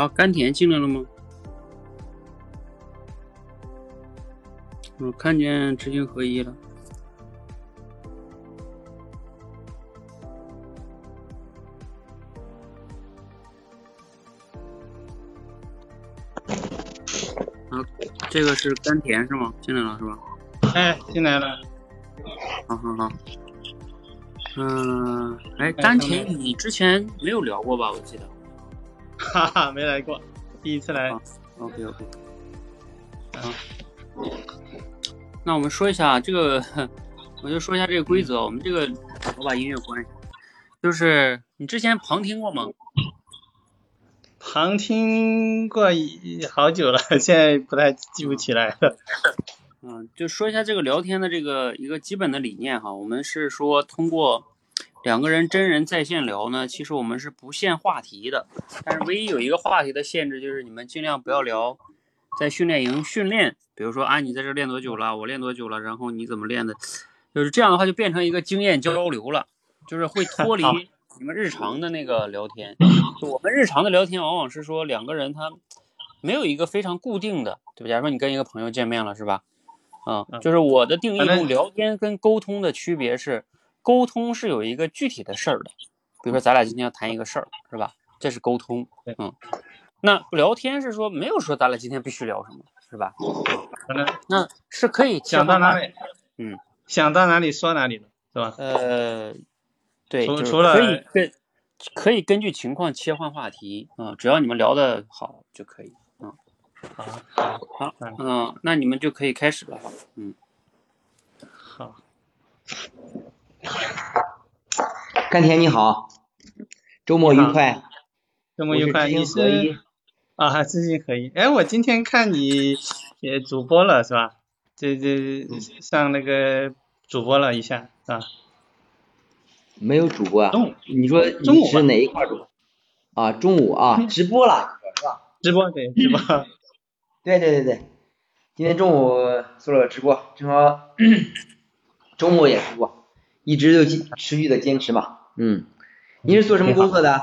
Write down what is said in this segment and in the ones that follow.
好，甘甜进来了吗？我看见知行合一了。啊，这个是甘甜是吗？进来了是吧？哎，进来了。好好好。嗯，哎，甘甜，你之前没有聊过吧？我记得。哈哈，没来过，第一次来。OK OK。啊。那我们说一下这个，我就说一下这个规则。我们这个，我把音乐关一下。就是你之前旁听过吗？旁听过好久了，现在不太记不起来了。嗯，就说一下这个聊天的这个一个基本的理念哈。我们是说通过两个人真人在线聊呢，其实我们是不限话题的，但是唯一有一个话题的限制就是你们尽量不要聊在训练营训练，比如说啊你在这练多久了，我练多久了，然后你怎么练的，就是这样的话就变成一个经验交流了，就是会脱离。你们日常的那个聊天，就我们日常的聊天，往往是说两个人他没有一个非常固定的，对吧？假如说你跟一个朋友见面了，是吧？啊，就是我的定义中，聊天跟沟通的区别是，沟通是有一个具体的事儿的，比如说咱俩今天要谈一个事儿，是吧？这是沟通，嗯。那聊天是说没有说咱俩今天必须聊什么，是吧？那是可以想到哪里，嗯，想到哪里说哪里的，是吧？呃。对，除了可以根可以根据情况切换话题啊，只要你们聊的好就可以啊。好，好，嗯，那你们就可以开始了，嗯。好。甘甜你好，周末愉快。周末愉快，你是啊，知行合一。哎，我今天看你也主播了是吧？这这上那个主播了一下是吧？没有主播啊？你说你是哪一块主播？啊，中午啊，直播了是吧？直播对，直播。对对对对，今天中午做了个直播，正好 周末也直播，一直就持续的坚持嘛。嗯，你是做什么工作的？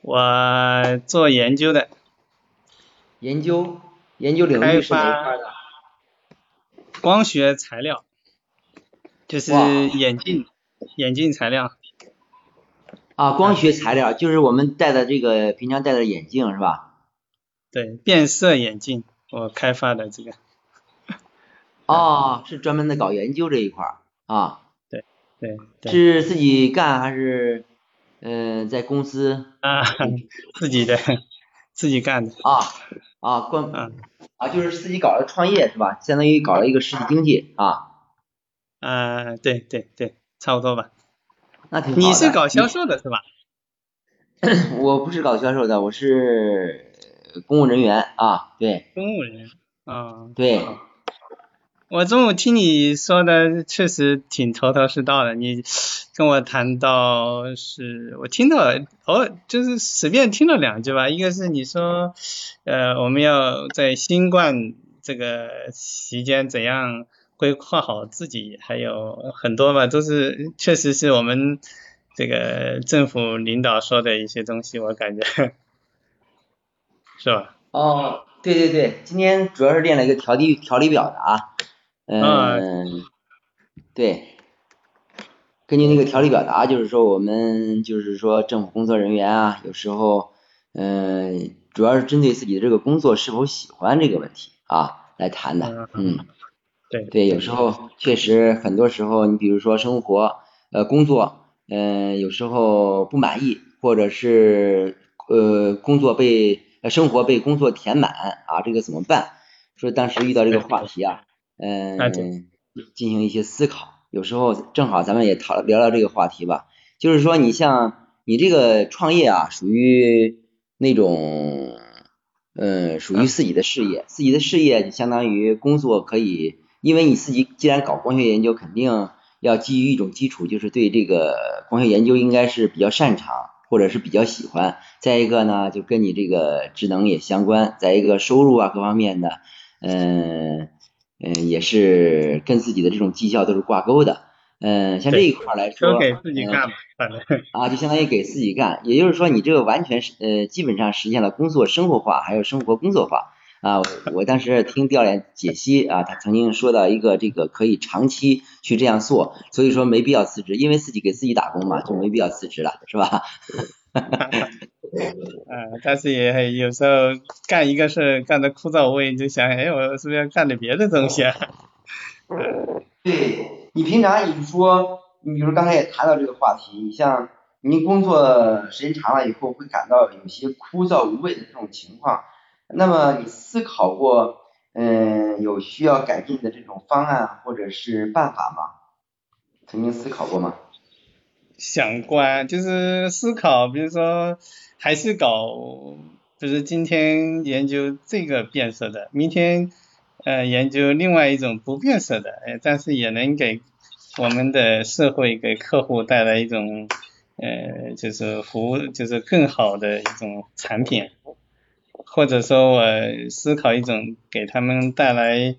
我做研究的。研究？研究领域是哪一块的？光学材料，就是眼镜。眼镜材料啊，光学材料就是我们戴的这个平常戴的眼镜是吧？对，变色眼镜，我开发的这个。哦，是专门的搞研究这一块儿啊？对对。是自己干还是嗯在公司？啊，自己的，自己干的。啊啊，关啊就是自己搞了创业是吧？相当于搞了一个实体经济啊。嗯，对对对。差不多吧，那挺好你是搞销售的是吧？我不是搞销售的，我是公务人员啊，对。公务人员啊。对。我中午听你说的确实挺头头是道的，你跟我谈到是我听到哦，就是随便听了两句吧，一个是你说呃我们要在新冠这个期间怎样。规划好自己还有很多吧，都是确实是我们这个政府领导说的一些东西，我感觉 是吧？哦，对对对，今天主要是练了一个调理调理表的啊，嗯，对，根据那个条例表达，就是说我们就是说政府工作人员啊，有时候嗯，主要是针对自己的这个工作是否喜欢这个问题啊来谈的，嗯。对对，有时候确实，很多时候，你比如说生活，呃，工作，嗯，有时候不满意，或者是呃，工作被生活被工作填满啊，这个怎么办？说当时遇到这个话题啊，嗯，进行一些思考。有时候正好咱们也讨聊聊这个话题吧，就是说你像你这个创业啊，属于那种，嗯，属于自己的事业，自己的事业就相当于工作可以。因为你自己既然搞光学研究，肯定要基于一种基础，就是对这个光学研究应该是比较擅长，或者是比较喜欢。再一个呢，就跟你这个职能也相关。再一个收入啊，各方面的，嗯嗯，也是跟自己的这种绩效都是挂钩的。嗯，像这一块来说，都给自己干嘛，反正啊，就相当于给自己干，也就是说你这个完全是呃，基本上实现了工作生活化，还有生活工作化。啊，我当时听调研解析啊，他曾经说到一个这个可以长期去这样做，所以说没必要辞职，因为自己给自己打工嘛，就没必要辞职了，是吧？嗯，但是也有时候干一个事干的枯燥无味，你就想，哎，我是不是要干点别的东西啊？对你平常你说，你比如刚才也谈到这个话题，你像您工作时间长了以后，会感到有些枯燥无味的这种情况。那么你思考过，嗯，有需要改进的这种方案或者是办法吗？曾经思考过吗？想过啊，就是思考，比如说还是搞，就是今天研究这个变色的，明天呃研究另外一种不变色的，哎，但是也能给我们的社会给客户带来一种呃就是服务，就是更好的一种产品。或者说我思考一种给他们带来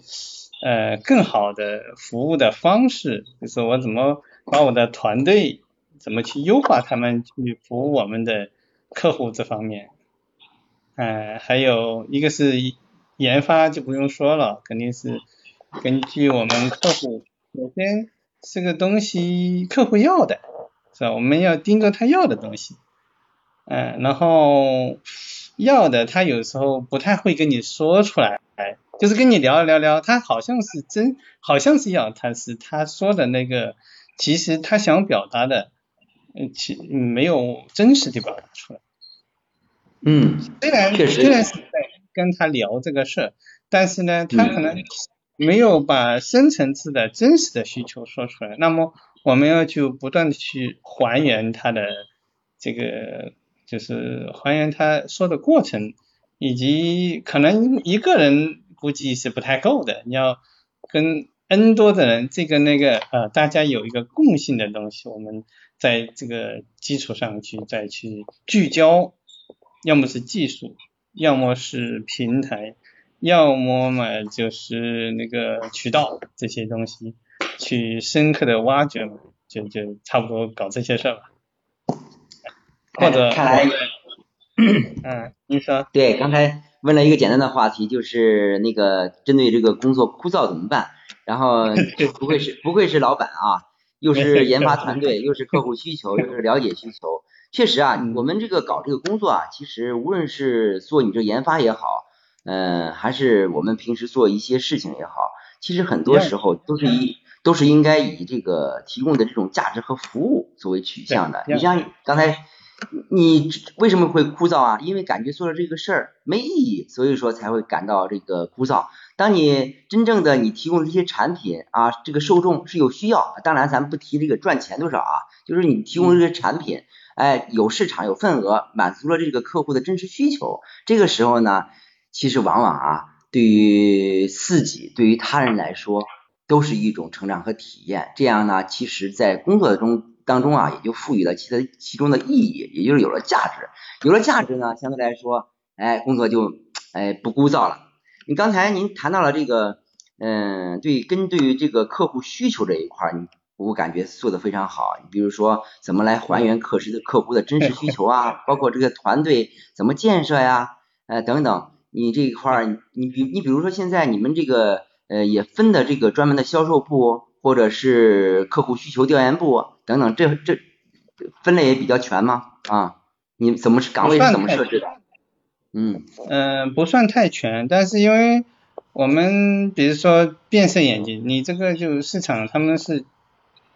呃更好的服务的方式，就是我怎么把我的团队怎么去优化他们去服务我们的客户这方面，呃还有一个是研发就不用说了，肯定是根据我们客户首先这个东西客户要的是吧？我们要盯着他要的东西，嗯然后。要的，他有时候不太会跟你说出来，就是跟你聊聊聊，他好像是真，好像是要，他是他说的那个，其实他想表达的，嗯，其没有真实的表达出来。嗯，虽然虽然是在跟他聊这个事儿，但是呢，他可能没有把深层次的真实的需求说出来。那么我们要就不断的去还原他的这个。就是还原他说的过程，以及可能一个人估计是不太够的，你要跟 N 多的人，这个那个呃，大家有一个共性的东西，我们在这个基础上去再去聚焦，要么是技术，要么是平台，要么嘛就是那个渠道这些东西，去深刻的挖掘嘛，就就差不多搞这些事儿吧。或者看来，嗯，您说对，刚才问了一个简单的话题，就是那个针对这个工作枯燥怎么办？然后 不愧是不愧是老板啊，又是 研发团队，又是客户需求，又是了解需求。确实啊，我们这个搞这个工作啊，其实无论是做你这研发也好，嗯，还是我们平时做一些事情也好，其实很多时候都是以都是应该以这个提供的这种价值和服务作为取向的。你像刚才。你为什么会枯燥啊？因为感觉做了这个事儿没意义，所以说才会感到这个枯燥。当你真正的你提供这些产品啊，这个受众是有需要，当然咱不提这个赚钱多少啊，就是你提供这个产品，哎，有市场有份额，满足了这个客户的真实需求。这个时候呢，其实往往啊，对于自己对于他人来说，都是一种成长和体验。这样呢，其实在工作中。当中啊，也就赋予了其他其中的意义，也就是有了价值。有了价值呢，相对来说，哎，工作就哎不枯燥了。你刚才您谈到了这个，嗯，对，跟对于这个客户需求这一块，你我感觉做的非常好。你比如说，怎么来还原客实的客户的真实需求啊？包括这个团队怎么建设呀？呃，等等，你这一块，你比你比如说现在你们这个呃也分的这个专门的销售部。或者是客户需求调研部等等，这这分类也比较全吗？啊，你怎么是岗位是怎么设置的？嗯嗯，不算太全，但是因为我们比如说变色眼镜，你这个就市场他们是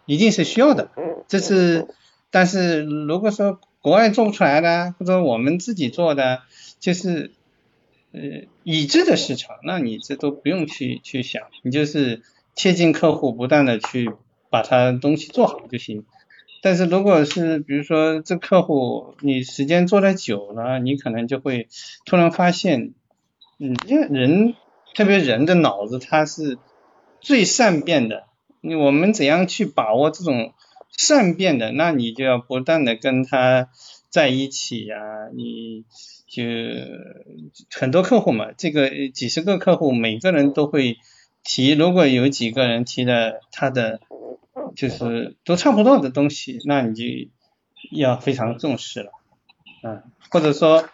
一定是需要的，这是但是如果说国外做不出来的，或者我们自己做的，就是呃已知的市场，那你这都不用去去想，你就是。贴近客户，不断的去把他东西做好就行。但是如果是比如说这客户你时间做的久了，你可能就会突然发现，嗯，因为人特别人的脑子它是最善变的。我们怎样去把握这种善变的？那你就要不断的跟他在一起呀，你就很多客户嘛，这个几十个客户，每个人都会。提如果有几个人提了他的就是都差不多的东西，那你就要非常重视了，嗯，或者说，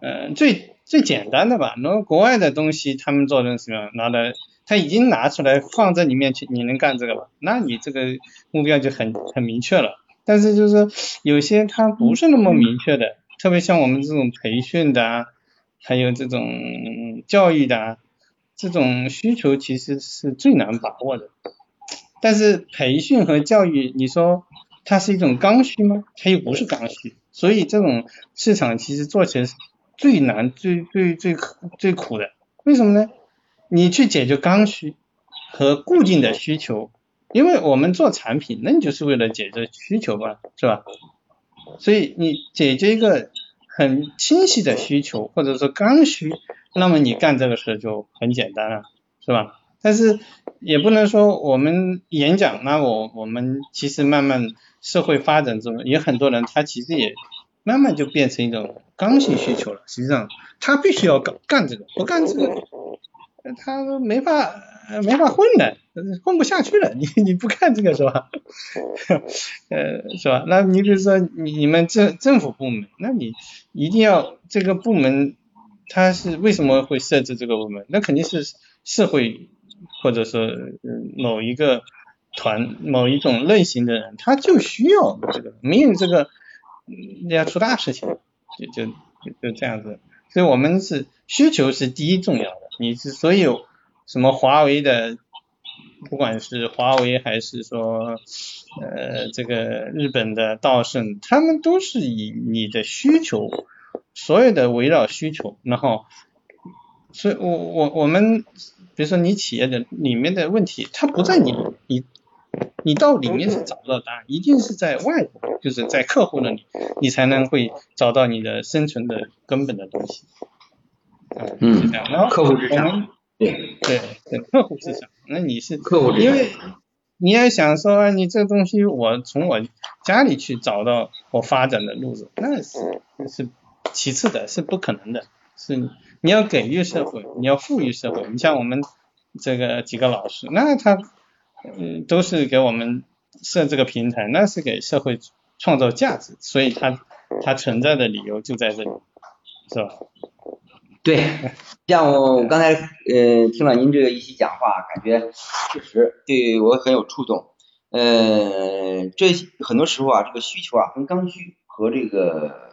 嗯，最最简单的吧，那国外的东西他们做成什么拿来，他已经拿出来放在你面前，你能干这个吧？那你这个目标就很很明确了。但是就是有些它不是那么明确的，特别像我们这种培训的啊，还有这种教育的啊，这种需求其实是最难把握的。但是培训和教育，你说它是一种刚需吗？它又不是刚需，所以这种市场其实做起来是最难、最最最最苦的。为什么呢？你去解决刚需和固定的需求。因为我们做产品，那你就是为了解决需求嘛，是吧？所以你解决一个很清晰的需求，或者说刚需，那么你干这个事就很简单了，是吧？但是也不能说我们演讲，那我我们其实慢慢社会发展中，有很多人他其实也慢慢就变成一种刚性需求了。实际上他必须要干干这个，不干这个，他没法没法混的。混不下去了，你你不干这个是吧？呃，是吧？那你比如说你你们政政府部门，那你一定要这个部门，他是为什么会设置这个部门？那肯定是社会或者说某一个团某一种类型的人，他就需要这个，没有这个要出大事情，就就就这样子。所以我们是需求是第一重要的，你是所有什么华为的。不管是华为还是说呃这个日本的道盛，他们都是以你的需求，所有的围绕需求，然后，所以我我我们比如说你企业的里面的问题，它不在你你你到里面是找不到答案，一定是在外部，就是在客户那里，你才能会找到你的生存的根本的东西。嗯，是这样。然后客户至上。对对对，客户至上，那你是客户因为你要想说你这个东西我从我家里去找到我发展的路子，那是是其次的，是不可能的，是你要给予社会，你要赋予社会。你像我们这个几个老师，那他嗯都是给我们设这个平台，那是给社会创造价值，所以他他存在的理由就在这里，是吧？对，像我刚才呃听了您这个一席讲话，感觉确实对我很有触动。呃，这很多时候啊，这个需求啊分刚需和这个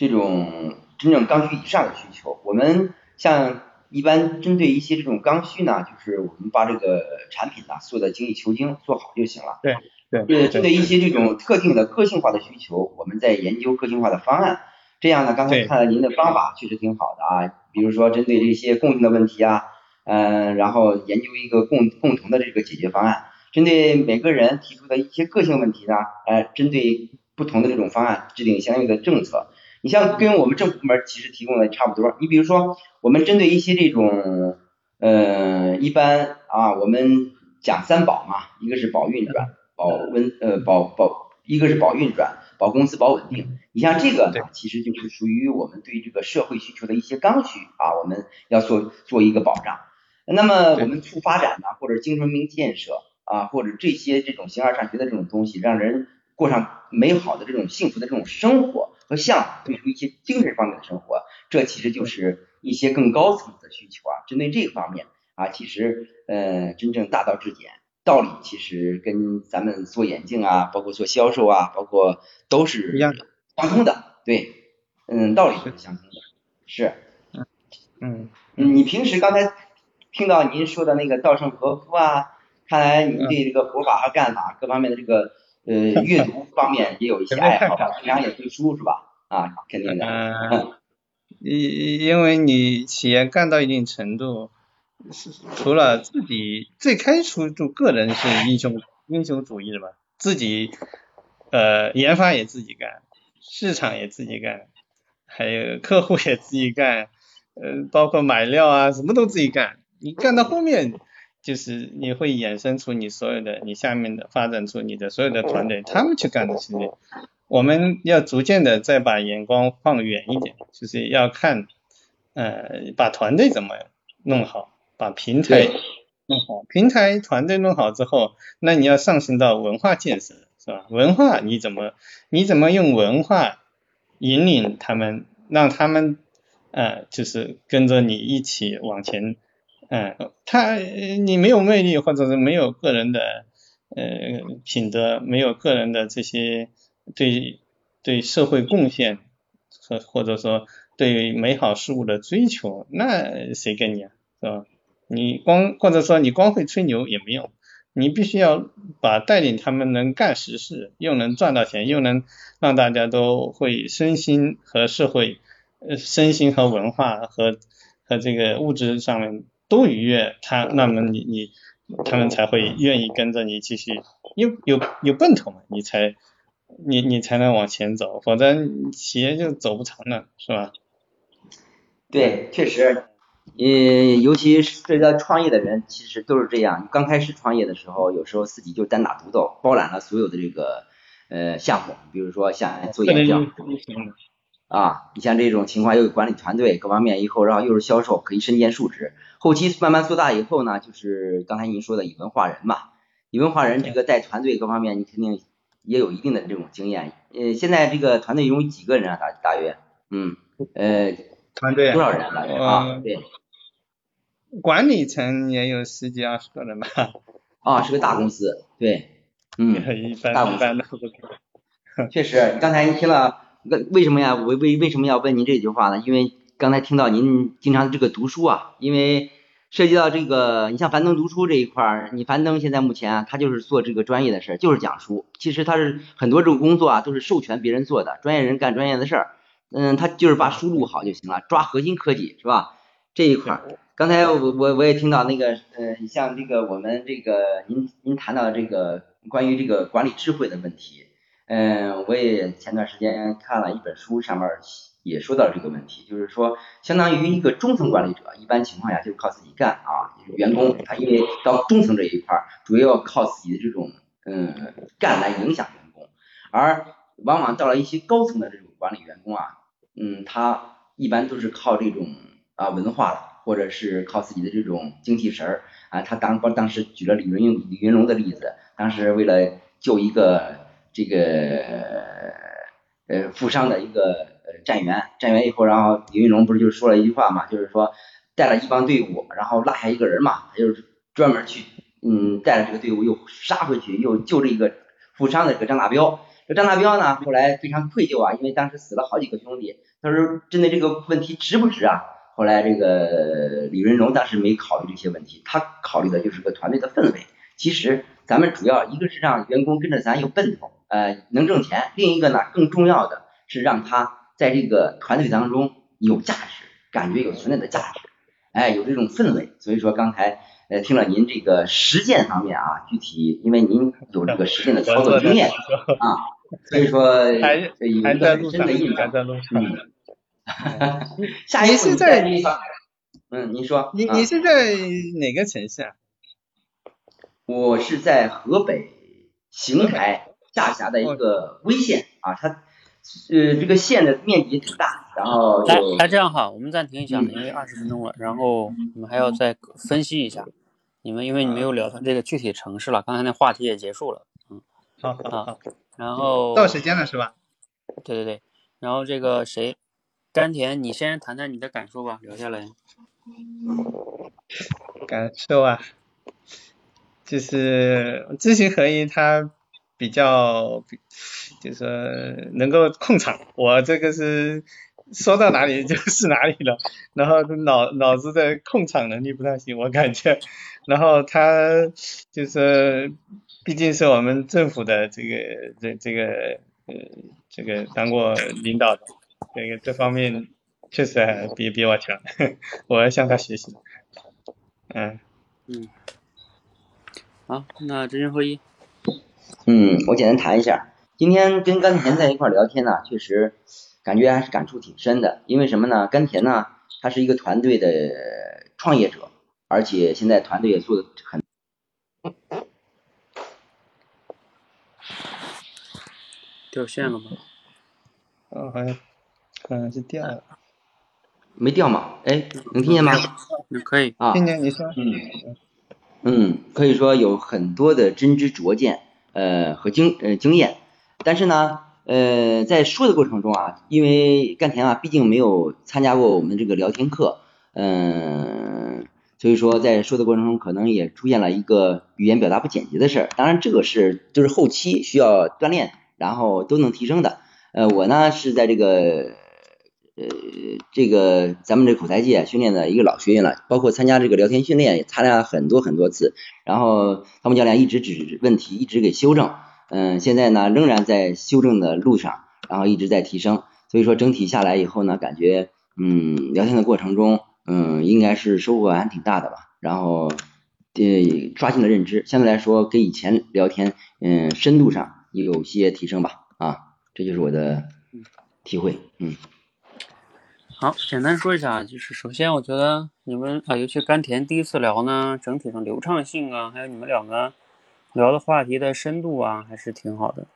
这种真正刚需以上的需求。我们像一般针对一些这种刚需呢，就是我们把这个产品呢做的精益求精，做好就行了。对对。呃，针对一些这种特定的个性化的需求，我们在研究个性化的方案。这样呢，刚才看了您的方法确实挺好的啊，比如说针对这些共性的问题啊，嗯，然后研究一个共共同的这个解决方案，针对每个人提出的一些个性问题呢，呃，针对不同的这种方案制定相应的政策。你像跟我们政府部门其实提供的差不多，你比如说我们针对一些这种，呃，一般啊，我们讲三保嘛，一个是保运转，保温呃保保，一个是保运转。保工资保稳定，你像这个呢，其实就是属于我们对这个社会需求的一些刚需啊，我们要做做一个保障。那么我们促发展呢，或者精神文明建设啊，或者这些这种形而上学的这种东西，让人过上美好的这种幸福的这种生活和向往，对。出一些精神方面的生活，这其实就是一些更高层次的需求啊。针对这个方面啊，其实呃，真正大道至简。道理其实跟咱们做眼镜啊，包括做销售啊，包括都是相通的，对，嗯，道理是相通的，是，嗯。嗯，你平时刚才听到您说的那个稻盛和夫啊，看来你对这个佛法和干法各方面的这个呃 阅读方面也有一些爱好吧？平常也读书是吧？啊，肯定的。嗯，因因为你企业干到一定程度。是除了自己最开始就个人是英雄英雄主义的吧，自己呃研发也自己干，市场也自己干，还有客户也自己干，呃包括买料啊什么都自己干。你干到后面就是你会衍生出你所有的你下面的发展出你的所有的团队，他们去干的事情。我们要逐渐的再把眼光放远一点，就是要看呃把团队怎么弄好。把平台弄好，平台团队弄好之后，那你要上升到文化建设，是吧？文化你怎么你怎么用文化引领他们，让他们呃就是跟着你一起往前，嗯、他你没有魅力或者是没有个人的呃品德，没有个人的这些对对社会贡献和或者说对美好事物的追求，那谁跟你啊，是吧？你光或者说你光会吹牛也没用，你必须要把带领他们能干实事，又能赚到钱，又能让大家都会身心和社会，呃，身心和文化和和这个物质上面都愉悦，他那么你你他们才会愿意跟着你继续，有有有奔头嘛，你才你你才能往前走，否则企业就走不长了，是吧？对，确实，呃，尤其是涉及到创业的人，其实都是这样。刚开始创业的时候，有时候自己就单打独斗，包揽了所有的这个呃项目，比如说像做演讲啊，你像这种情况又有管理团队各方面，以后然后又是销售，可以身兼数职。后期慢慢做大以后呢，就是刚才您说的以文化人嘛，以文化人这个带团队各方面，你肯定也有一定的这种经验。呃，现在这个团队有几个人啊？大大约，嗯，呃。团队多少人了？啊，对，管理层也有十几二十个人吧。啊，是个大公司，对，嗯，一般一般的。确实，刚才您听了，为为什么呀？为为为什么要问您这句话呢？因为刚才听到您经常这个读书啊，因为涉及到这个，你像樊登读书这一块儿，你樊登现在目前啊，他就是做这个专业的事儿，就是讲书。其实他是很多这种工作啊，都是授权别人做的，专业人干专业的事儿。嗯，他就是把书录好就行了，抓核心科技是吧？这一块儿，刚才我我我也听到那个，呃，像这个我们这个您您谈到这个关于这个管理智慧的问题，嗯，我也前段时间看了一本书，上面也说到这个问题，就是说，相当于一个中层管理者，一般情况下就是靠自己干啊，员工他因为到中层这一块儿，主要靠自己的这种嗯干来影响员工，而往往到了一些高层的这种管理员工啊。嗯，他一般都是靠这种啊文化了，或者是靠自己的这种精气神儿啊。他当当时举了李云李云龙的例子，当时为了救一个这个呃负伤的一个战员，战员以后，然后李云龙不是就说了一句话嘛，就是说带了一帮队伍，然后落下一个人嘛，他就是专门去嗯带着这个队伍又杀回去，又救这一个负伤的这个张大彪。这张大彪呢，后来非常愧疚啊，因为当时死了好几个兄弟。他说针对这个问题值不值啊？后来这个李云龙当时没考虑这些问题，他考虑的就是个团队的氛围。其实咱们主要一个是让员工跟着咱有奔头，呃，能挣钱；另一个呢，更重要的是让他在这个团队当中有价值，感觉有存在的价值，哎，有这种氛围。所以说刚才呃听了您这个实践方面啊，具体因为您有这个实践的操作经验 啊。所以说，还还在路上，还在路上。下一次在地方，嗯，您说，你你是在哪个城市啊？我是在河北邢台下辖的一个威县啊，它呃这个县的面积挺大，然后来来这样哈，我们暂停一下，因为二十分钟了，然后我们还要再分析一下，你们因为你没有聊到这个具体城市了，刚才那话题也结束了，嗯，好好好。然后到时间了是吧？对对对，然后这个谁，甘甜，你先谈谈你的感受吧，留下来。感受啊，就是知行合一，他比较，就是说能够控场。我这个是说到哪里就是哪里了，然后脑脑子的控场能力不太行，我感觉。然后他就是。毕竟是我们政府的这个这这个呃这个当过领导的，这个这方面确实还比比我强，我要向他学习。嗯嗯，好，那知行合一。嗯，我简单谈一下，今天跟甘田在一块聊天呢，确实感觉还是感触挺深的。因为什么呢？甘田呢，他是一个团队的创业者，而且现在团队也做的很。掉线了吗？哦，好像好像是掉了。没掉吗？哎，能听见吗？可以。啊，听见你说。嗯。嗯，可以说有很多的真知灼见，呃和经呃经验，但是呢，呃在说的过程中啊，因为甘田啊毕竟没有参加过我们这个聊天课，嗯，所以说在说的过程中可能也出现了一个语言表达不简洁的事儿，当然这个是就是后期需要锻炼，然后都能提升的。呃，我呢是在这个。呃，这个咱们这口才界训练的一个老学员了，包括参加这个聊天训练也参加了很多很多次，然后他们教练一直指问题，一直给修正，嗯，现在呢仍然在修正的路上，然后一直在提升，所以说整体下来以后呢，感觉嗯聊天的过程中，嗯应该是收获还挺大的吧，然后呃刷新了认知，相对来说跟以前聊天嗯深度上有些提升吧，啊，这就是我的体会，嗯。好，简单说一下，就是首先我觉得你们啊，尤其甘甜第一次聊呢，整体上流畅性啊，还有你们两个聊的话题的深度啊，还是挺好的。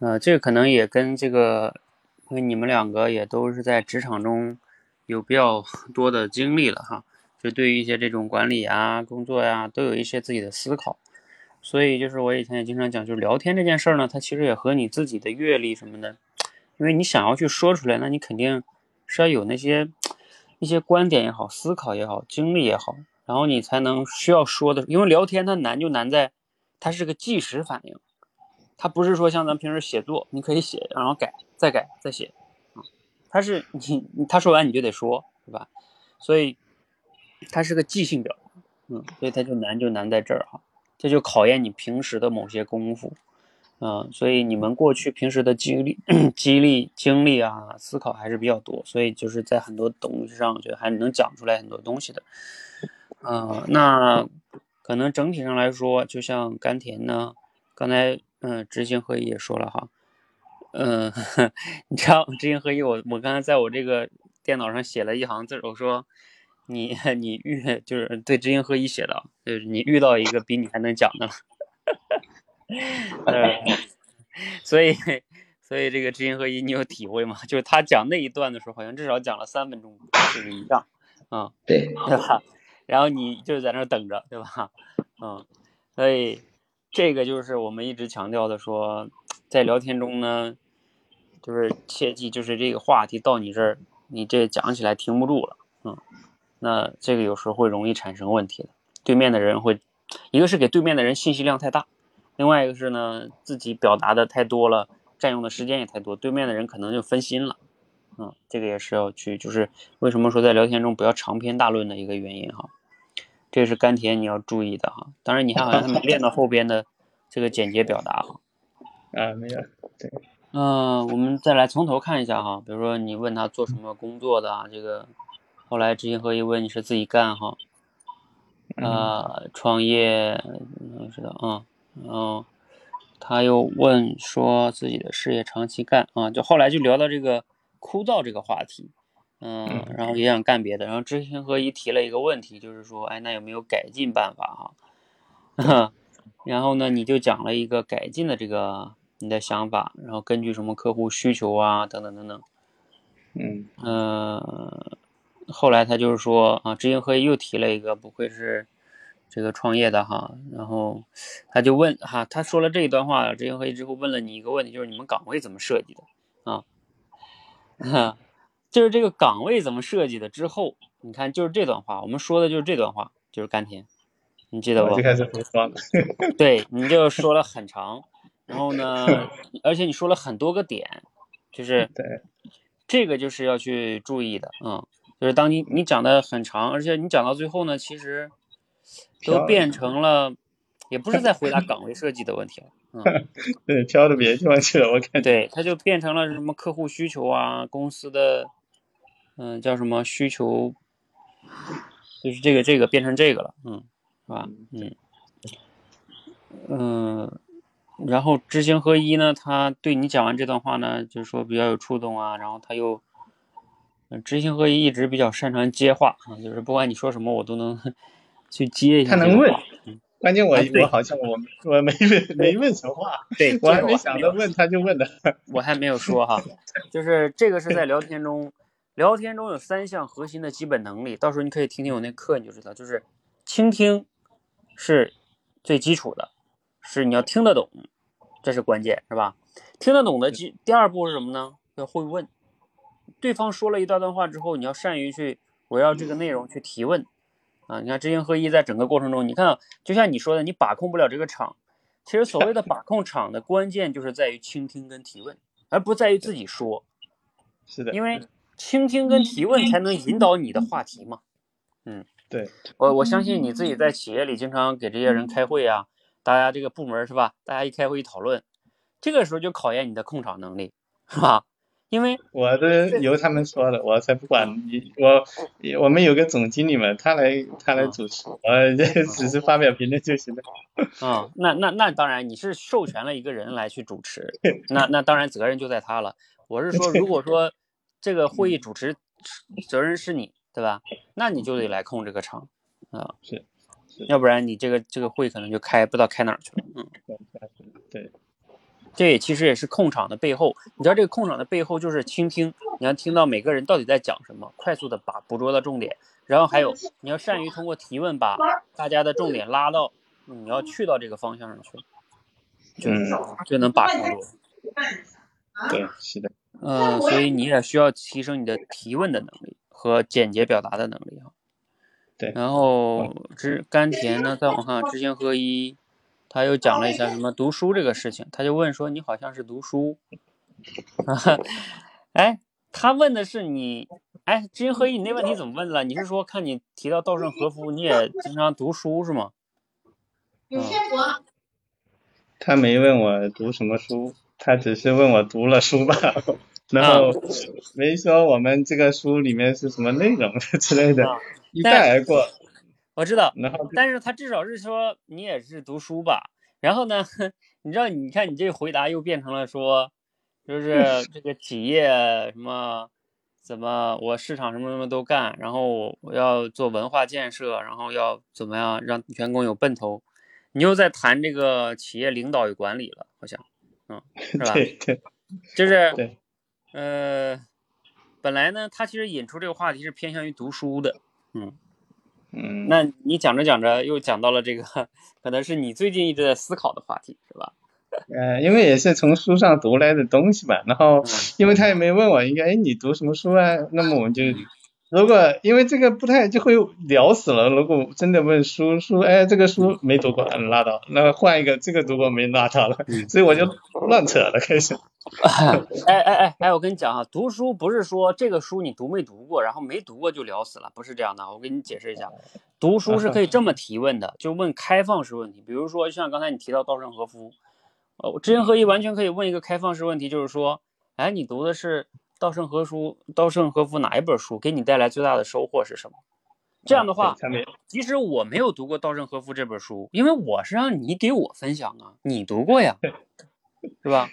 呃，这个可能也跟这个，因为你们两个也都是在职场中有比较 多的经历了哈，就对于一些这种管理啊、工作呀，都有一些自己的思考。所以就是我以前也经常讲，就是聊天这件事儿呢，它其实也和你自己的阅历什么的，因为你想要去说出来，那你肯定。是要有那些一些观点也好，思考也好，经历也好，然后你才能需要说的。因为聊天它难就难在，它是个即时反应，它不是说像咱平时写作，你可以写，然后改，再改，再写啊。它是你他说完你就得说，对吧？所以它是个即兴表达，嗯，所以它就难就难在这儿哈，这就考验你平时的某些功夫。嗯，所以你们过去平时的激励、激励、经历啊，思考还是比较多，所以就是在很多东西上，我觉得还能讲出来很多东西的。嗯，那可能整体上来说，就像甘甜呢，刚才嗯，知行合一也说了哈，嗯，你知道知行合一，我我刚才在我这个电脑上写了一行字，我说你 你遇就是对知行合一写的，就是你遇到一个比你还能讲的了。呃，所以，所以这个知行合一，你有体会吗？就是他讲那一段的时候，好像至少讲了三分钟以上，嗯，对，对吧？然后你就在那等着，对吧？嗯，所以这个就是我们一直强调的，说在聊天中呢，就是切记，就是这个话题到你这儿，你这讲起来停不住了，嗯，那这个有时候会容易产生问题的，对面的人会，一个是给对面的人信息量太大。另外一个是呢，自己表达的太多了，占用的时间也太多，对面的人可能就分心了，嗯，这个也是要去，就是为什么说在聊天中不要长篇大论的一个原因哈，这是甘甜你要注意的哈。当然你还好像没练到后边的这个简洁表达哈。啊，没有。对。嗯，我们再来从头看一下哈，比如说你问他做什么工作的啊，这个后来知行合一问你是自己干哈，呃，创业，我知道啊。然后他又问说自己的事业长期干啊，就后来就聊到这个枯燥这个话题，嗯，然后也想干别的。然后知行合一提了一个问题，就是说，哎，那有没有改进办法哈？然后呢，你就讲了一个改进的这个你的想法，然后根据什么客户需求啊，等等等等。嗯嗯，后来他就是说啊，知行合一又提了一个，不愧是。这个创业的哈，然后他就问哈，他说了这一段话，执行合一之后问了你一个问题，就是你们岗位怎么设计的啊？哈，就是这个岗位怎么设计的之后，你看就是这段话，我们说的就是这段话，就是甘甜，你记得不？就开始胡说了。对，你就说了很长，然后呢，而且你说了很多个点，就是对，这个就是要去注意的，嗯，就是当你你讲的很长，而且你讲到最后呢，其实。都变成了，也不是在回答岗位设计的问题了，嗯，对，飘到别的地方去了，我感觉。对，他就变成了什么客户需求啊，公司的，嗯，叫什么需求，就是这个这个变成这个了，嗯，是吧？嗯，嗯，然后知行合一呢，他对你讲完这段话呢，就是说比较有触动啊，然后他又，嗯，知行合一一直比较擅长接话啊，就是不管你说什么，我都能。去接一下，他能问，关键我我好像我我没问 没问成话，对我还没想着问他就问了，我还没有说哈，就是这个是在聊天中，聊天中有三项核心的基本能力，到时候你可以听听我那课你就知道，就是倾听、是最基础的，是你要听得懂，这是关键，是吧？听得懂的基第二步是什么呢？要会问。对方说了一大段话之后，你要善于去围绕这个内容去提问。啊，你看知行合一在整个过程中，你看就像你说的，你把控不了这个场。其实所谓的把控场的关键就是在于倾听跟提问，而不在于自己说。是的，因为倾听跟提问才能引导你的话题嘛。嗯，对我我相信你自己在企业里经常给这些人开会啊，大家这个部门是吧？大家一开会一讨论，这个时候就考验你的控场能力，是吧？因为我都由他们说的，我才不管你。我我们有个总经理嘛，他来他来主持，我只是发表评论就行了。啊，那那那当然，你是授权了一个人来去主持，那那当然责任就在他了。我是说，如果说这个会议主持责任是你，对吧？那你就得来控这个场啊，是，要不然你这个这个会可能就开不知道开哪儿去了。嗯，对。这也其实也是控场的背后，你知道这个控场的背后就是倾听，你要听到每个人到底在讲什么，快速的把捕捉到重点，然后还有你要善于通过提问把大家的重点拉到你要去到这个方向上去，就就能把控住。对，是的。嗯，所以你也需要提升你的提问的能力和简洁表达的能力啊。对。然后知甘甜呢，再往上知行合一。他又讲了一下什么读书这个事情，他就问说：“你好像是读书，哎，他问的是你，哎，知行合一，你那问题怎么问的？你是说看你提到稻盛和夫，你也经常读书是吗？”有些博。他没问我读什么书，他只是问我读了书吧，然后没说我们这个书里面是什么内容之类的，一带而过。我知道，但是他至少是说你也是读书吧。然后呢，你知道，你看你这个回答又变成了说，就是这个企业什么怎么我市场什么什么都干，然后我要做文化建设，然后要怎么样让员工有奔头。你又在谈这个企业领导与管理了，好像，嗯，是吧？对对，就是对，呃，本来呢，他其实引出这个话题是偏向于读书的，嗯。嗯，那你讲着讲着又讲到了这个，可能是你最近一直在思考的话题，是吧？呃，因为也是从书上读来的东西吧，然后因为他也没问我，应该哎你读什么书啊？那么我们就。如果因为这个不太就会聊死了。如果真的问书书，哎，这个书没读过，嗯拉倒。那换一个，这个读过没拉倒了。所以我就乱扯了，开始。哎哎哎哎，我跟你讲啊，读书不是说这个书你读没读过，然后没读过就聊死了，不是这样的。我给你解释一下，读书是可以这么提问的，就问开放式问题。比如说像刚才你提到稻盛和夫，呃，知行合一完全可以问一个开放式问题，就是说，哎，你读的是？稻盛和夫，稻盛和夫哪一本书给你带来最大的收获是什么？这样的话，其实我没有读过稻盛和夫这本书，因为我是让你给我分享啊，你读过呀，是吧？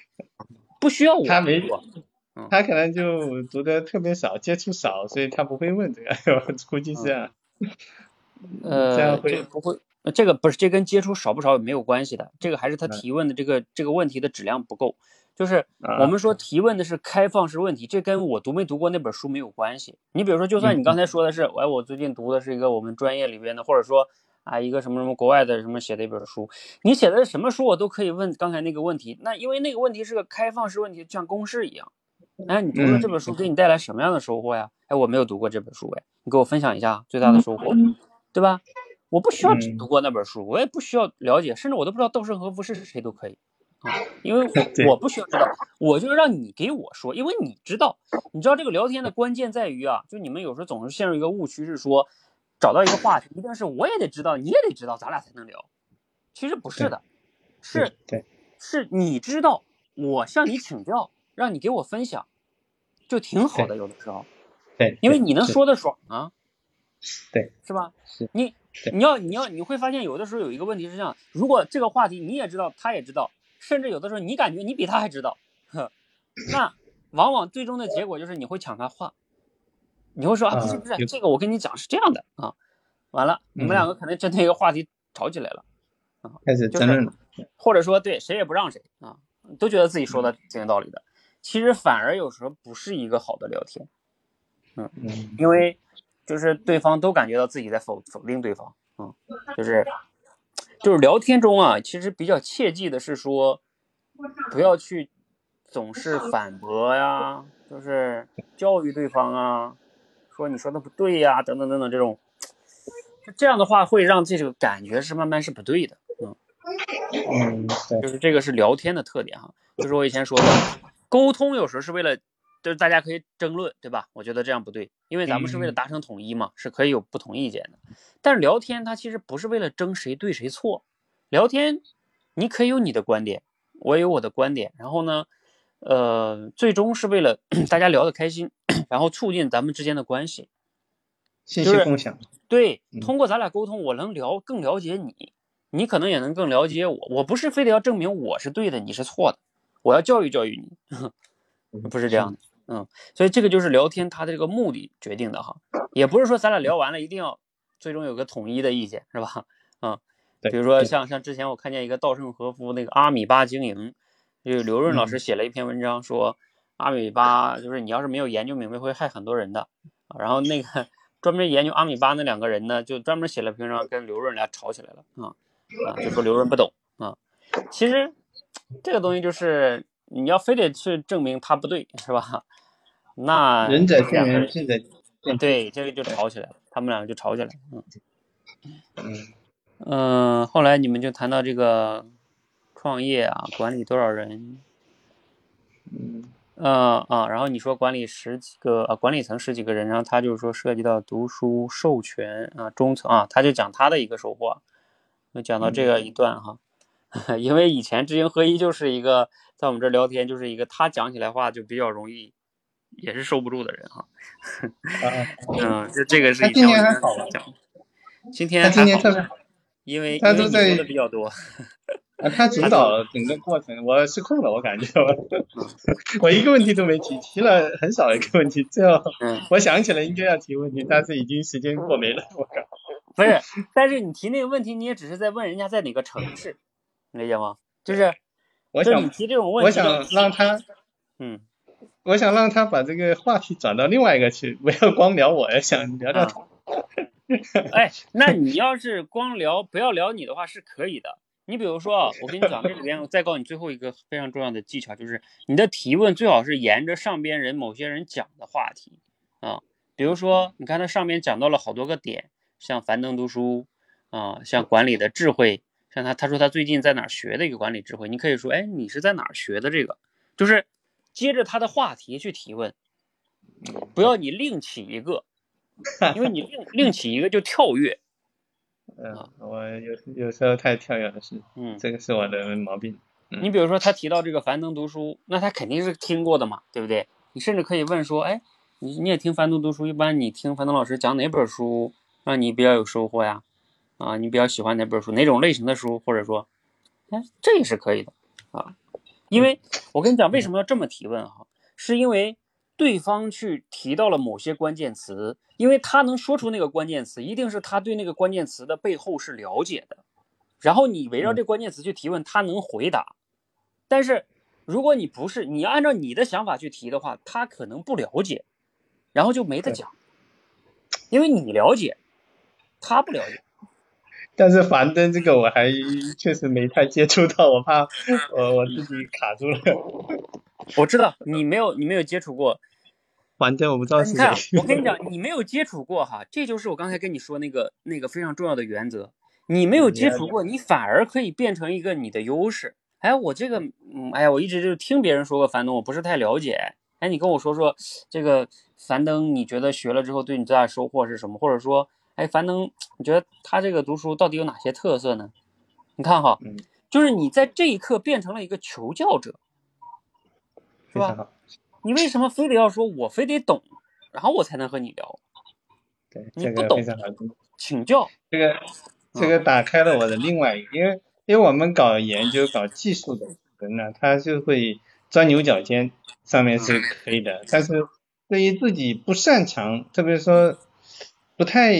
不需要我他没他可能就读的特别少，接触少，所以他不会问这个，估计是这样。呃，这样会不会？这个不是，这跟接触少不少没有关系的，这个还是他提问的这个这个问题的质量不够。就是我们说提问的是开放式问题，这跟我读没读过那本书没有关系。你比如说，就算你刚才说的是，哎，我最近读的是一个我们专业里边的，或者说啊一个什么什么国外的什么写的一本书，你写的是什么书，我都可以问刚才那个问题。那因为那个问题是个开放式问题，像公式一样。哎，你读了这本书给你带来什么样的收获呀？哎，我没有读过这本书，哎，你给我分享一下最大的收获，对吧？我不需要只读过那本书，我也不需要了解，甚至我都不知道稻盛和夫是谁都可以。因为 我不需要知道，我就是让你给我说，因为你知道，你知道这个聊天的关键在于啊，就你们有时候总是陷入一个误区，是说找到一个话题，一定是我也得知道，你也得知道，咱俩才能聊。其实不是的，是，是你知道，我向你请教，让你给我分享，就挺好的。有的时候，对，因为你能说的爽啊，对，是吧？你你要你要你会发现，有的时候有一个问题是这样，如果这个话题你也知道，他也知道。甚至有的时候，你感觉你比他还知道，呵，那往往最终的结果就是你会抢他话，你会说啊，不是不是，这个我跟你讲是这样的啊，完了，你们两个可能针对一个话题吵起来了，啊，开始争论，或者说对谁也不让谁啊，都觉得自己说的挺有道理的，其实反而有时候不是一个好的聊天，嗯嗯，因为就是对方都感觉到自己在否否定对方，嗯，就是就是聊天中啊，其实比较切记的是说，不要去总是反驳呀，就是教育对方啊，说你说的不对呀，等等等等这种，这样的话会让这个感觉是慢慢是不对的，嗯，嗯，就是这个是聊天的特点哈，就是我以前说的，沟通有时候是为了，就是大家可以争论，对吧？我觉得这样不对，因为咱们是为了达成统一嘛，是可以有不同意见的。但是聊天它其实不是为了争谁对谁错，聊天你可以有你的观点，我有我的观点，然后呢，呃，最终是为了 大家聊得开心，然后促进咱们之间的关系。信息共享，对嗯，通过咱俩沟通，我能了更了解你，你可能也能更了解我。我不是非得要证明我是对的，你是错的，我要教育教育你，不是这样的。嗯，所以这个就是聊天它的这个目的决定的哈，也不是说咱俩聊完了一定要最终有个统一的意见，是吧？嗯，比如说像像之前我看见一个稻盛和夫那个阿米巴经营，就刘润老师写了一篇文章说，阿米巴就是你要是没有研究明白会害很多人的，啊然后那个专门研究阿米巴那两个人呢，就专门写了篇文章跟刘润俩吵起来了啊啊，就说刘润不懂啊，其实这个东西就是你要非得去证明他不对，是吧？那仁者见仁，两个人智者见智，对这个就吵起来了，他们两个就吵起来了，嗯。嗯，嗯，后来你们就谈到这个创业啊，管理多少人？嗯，呃啊，然后你说管理十几个啊，管理层十几个人，然后他就是说涉及到读书、授权啊、中层啊，他就讲他的一个收获，就讲到这个一段哈。因为以前知行合一就是一个在我们这聊天，就是一个他讲起来话就比较容易，也是收不住的人哈。啊，嗯，就这个是他今以前我跟年还好吧讲，今天他今还好年特别好，因为他都在的比较多。啊，他主导了整个过程，我失控了，我感觉我 我一个问题都没提，提了很少一个问题，最后嗯，我想起来应该要提问题，但是已经时间过没了，我靠，不是，但是你提那个问题，你也只是在问人家在哪个城市，你理解吗？就是，我想就你提这种问我题我，想让他，嗯，我想让他把这个话题转到另外一个去，不要光聊我，想聊聊他，哎，那你要是光聊不要聊你的话是可以的。你比如说啊，我跟你讲，这里边我再告诉你最后一个非常重要的技巧，就是你的提问最好是沿着上边人某些人讲的话题啊，比如说你看他上面讲到了好多个点，像樊登读书啊，像管理的智慧，像他他说他最近在哪儿学的一个管理智慧，你可以说，哎，你是在哪儿学的这个？就是接着他的话题去提问，不要你另起一个，因为你另 另起一个就跳跃，嗯，我有有时候太跳跃了，是，嗯，这个是我的毛病，你比如说他提到这个樊登读书，那他肯定是听过的嘛，对不对？你甚至可以问说，哎，你你也听樊登读书？一般你听樊登老师讲哪本书让你比较有收获呀？啊，你比较喜欢哪本书？哪种类型的书？或者说，哎，这也是可以的啊。因为我跟你讲，为什么要这么提问哈？是因为对方去提到了某些关键词，因为他能说出那个关键词，一定是他对那个关键词的背后是了解的。然后你围绕这关键词去提问，他能回答。但是如果你不是，你要按照你的想法去提的话，他可能不了解，然后就没得讲，因为你了解，他不了解。但是樊登这个我还确实没太接触到，我怕 我我自己卡住了。我知道你没有，你没有接触过。樊登我不知道是你看，谁。我跟你讲，你没有接触过哈，这就是我刚才跟你说那个那个非常重要的原则。你没有接触过，你反而可以变成一个你的优势。哎，我这个，嗯，哎呀，我一直就是听别人说过樊登，我不是太了解。哎，你跟我说说这个樊登，你觉得学了之后对你最大的收获是什么？或者说，哎，樊登，你觉得他这个读书到底有哪些特色呢？你看哈，嗯就是你在这一刻变成了一个求教者，是吧你为什么非得要说我非得懂，然后我才能和你聊？对，这你不懂个非常好。请教，这个这个打开了我的另外一个，因为因为我们搞研究、搞技术的人呢，他就会钻牛角尖，上面是可以的，但是对于自己不擅长，特别说不太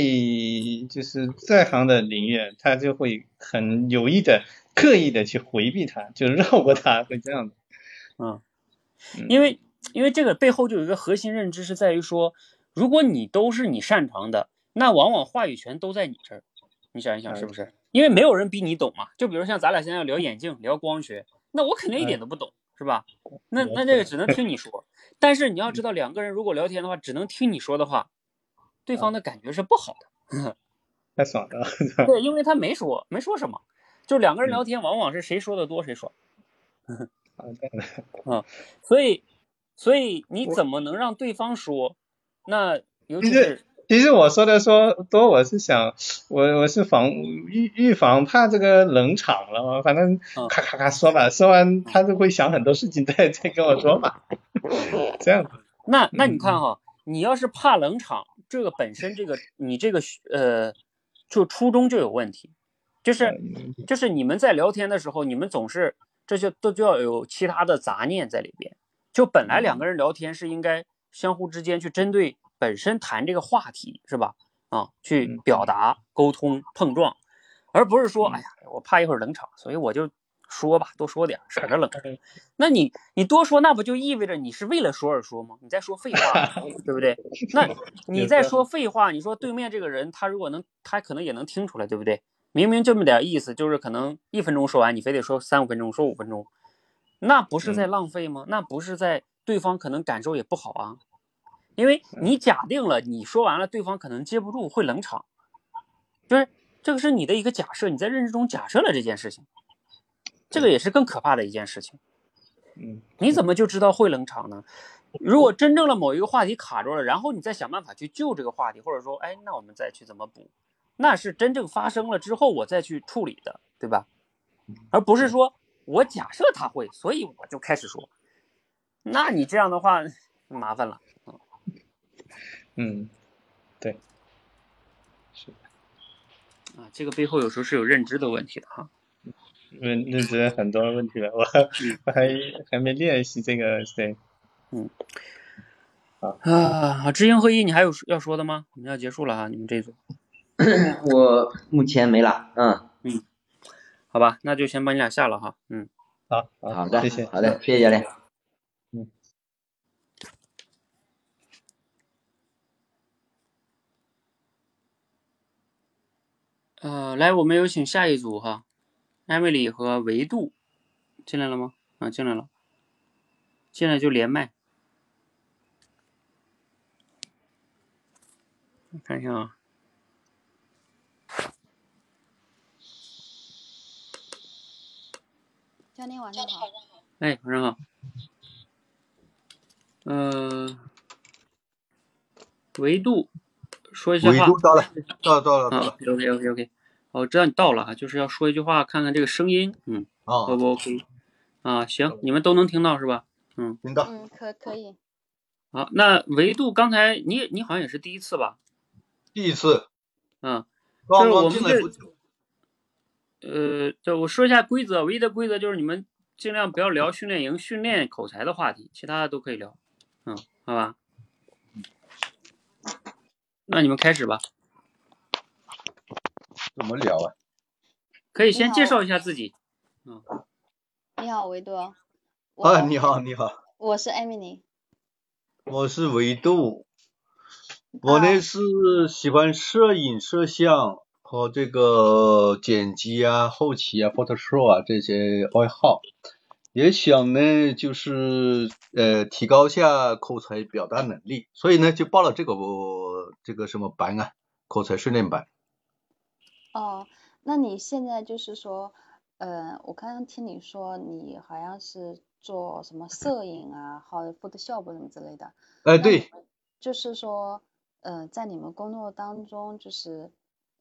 就是在行的领域，他就会很有意的、刻意的去回避它，就绕过它，会这样的。嗯嗯，因为因为这个背后就有一个核心认知是在于说，如果你都是你擅长的，那往往话语权都在你这儿，你想一想是不是？因为没有人比你懂嘛。就比如像咱俩现在要聊眼镜、聊光学，那我肯定一点都不懂，是吧？那那这个只能听你说。但是你要知道，两个人如果聊天的话，只能听你说的话，对方的感觉是不好的。太爽了。对，因为他没说，没说什么，就两个人聊天，往往是谁说的多谁爽。啊，所以，所以你怎么能让对方说？那尤其是，其实我说的说多，我是想，我我是防预预防怕这个冷场了嘛，反正咔咔咔说吧，说完他就会想很多事情再再跟我说嘛，这样。那那你看哈，你要是怕冷场，这个本身这个你这个呃，就初衷就有问题，就是就是你们在聊天的时候，你们总是。这些都就要有其他的杂念在里边，就本来两个人聊天是应该相互之间去针对本身谈这个话题是吧？啊，去表达、沟通、碰撞，而不是说，哎呀，我怕一会儿冷场，所以我就说吧，多说点，省着冷。那你你多说，那不就意味着你是为了说而说吗？你在说废话，对不对？那 你在说废话，你说对面这个人他如果能，他可能也能听出来，对不对？明明这么点意思，就是可能一分钟说完，你非得说三五分钟，说五分钟，那不是在浪费吗？那不是在对方可能感受也不好啊，因为你假定了你说完了，对方可能接不住，会冷场，就是这个是你的一个假设，你在认知中假设了这件事情，这个也是更可怕的一件事情。嗯，你怎么就知道会冷场呢？如果真正的某一个话题卡住了，然后你再想办法去救这个话题，或者说，哎，那我们再去怎么补？那是真正发生了之后我再去处理的，对吧？而不是说我假设他会，所以我就开始说。那你这样的话麻烦了。嗯，对，是啊，这个背后有时候是有认知的问题的哈。认认识很多问题了，我我还还没练习这个，对。嗯。啊，知行合一，你还有要说的吗？我们要结束了哈，你们这组。我目前没了，嗯嗯，好吧，那就先把你俩下了哈，嗯，好，好的，谢谢，好的，谢谢教练，嗯，呃，来，我们有请下一组哈，艾米丽和维度进来了吗？啊，进来了，进来就连麦，看一下啊。教练晚上好。哎，晚上好。嗯，维度说一下话。维度到了，到了，到了，到了。OK OK OK，我知道你到了啊，就是要说一句话，看看这个声音，嗯，O 不 OK？啊，行，你们都能听到是吧？嗯，听到。嗯，可可以。好，那维度刚才你你好像也是第一次吧？第一次。嗯。刚刚进来不久。呃，就我说一下规则，唯一的规则就是你们尽量不要聊训练营训练口才的话题，其他的都可以聊，嗯，好吧？那你们开始吧。怎么聊啊？可以先介绍一下自己。嗯。你好，维度。啊，你好，你好。我是艾米丽。我是维度。我呢是喜欢摄影摄像。和这个剪辑啊、后期啊、Photoshop 啊这些爱好，也想呢，就是呃提高下口才表达能力，所以呢就报了这个这个什么班啊，口才训练班。哦，那你现在就是说，呃，我刚刚听你说你好像是做什么摄影啊，好 Photoshop 什么之类的。哎，对。就是说，呃，在你们工作当中，就是。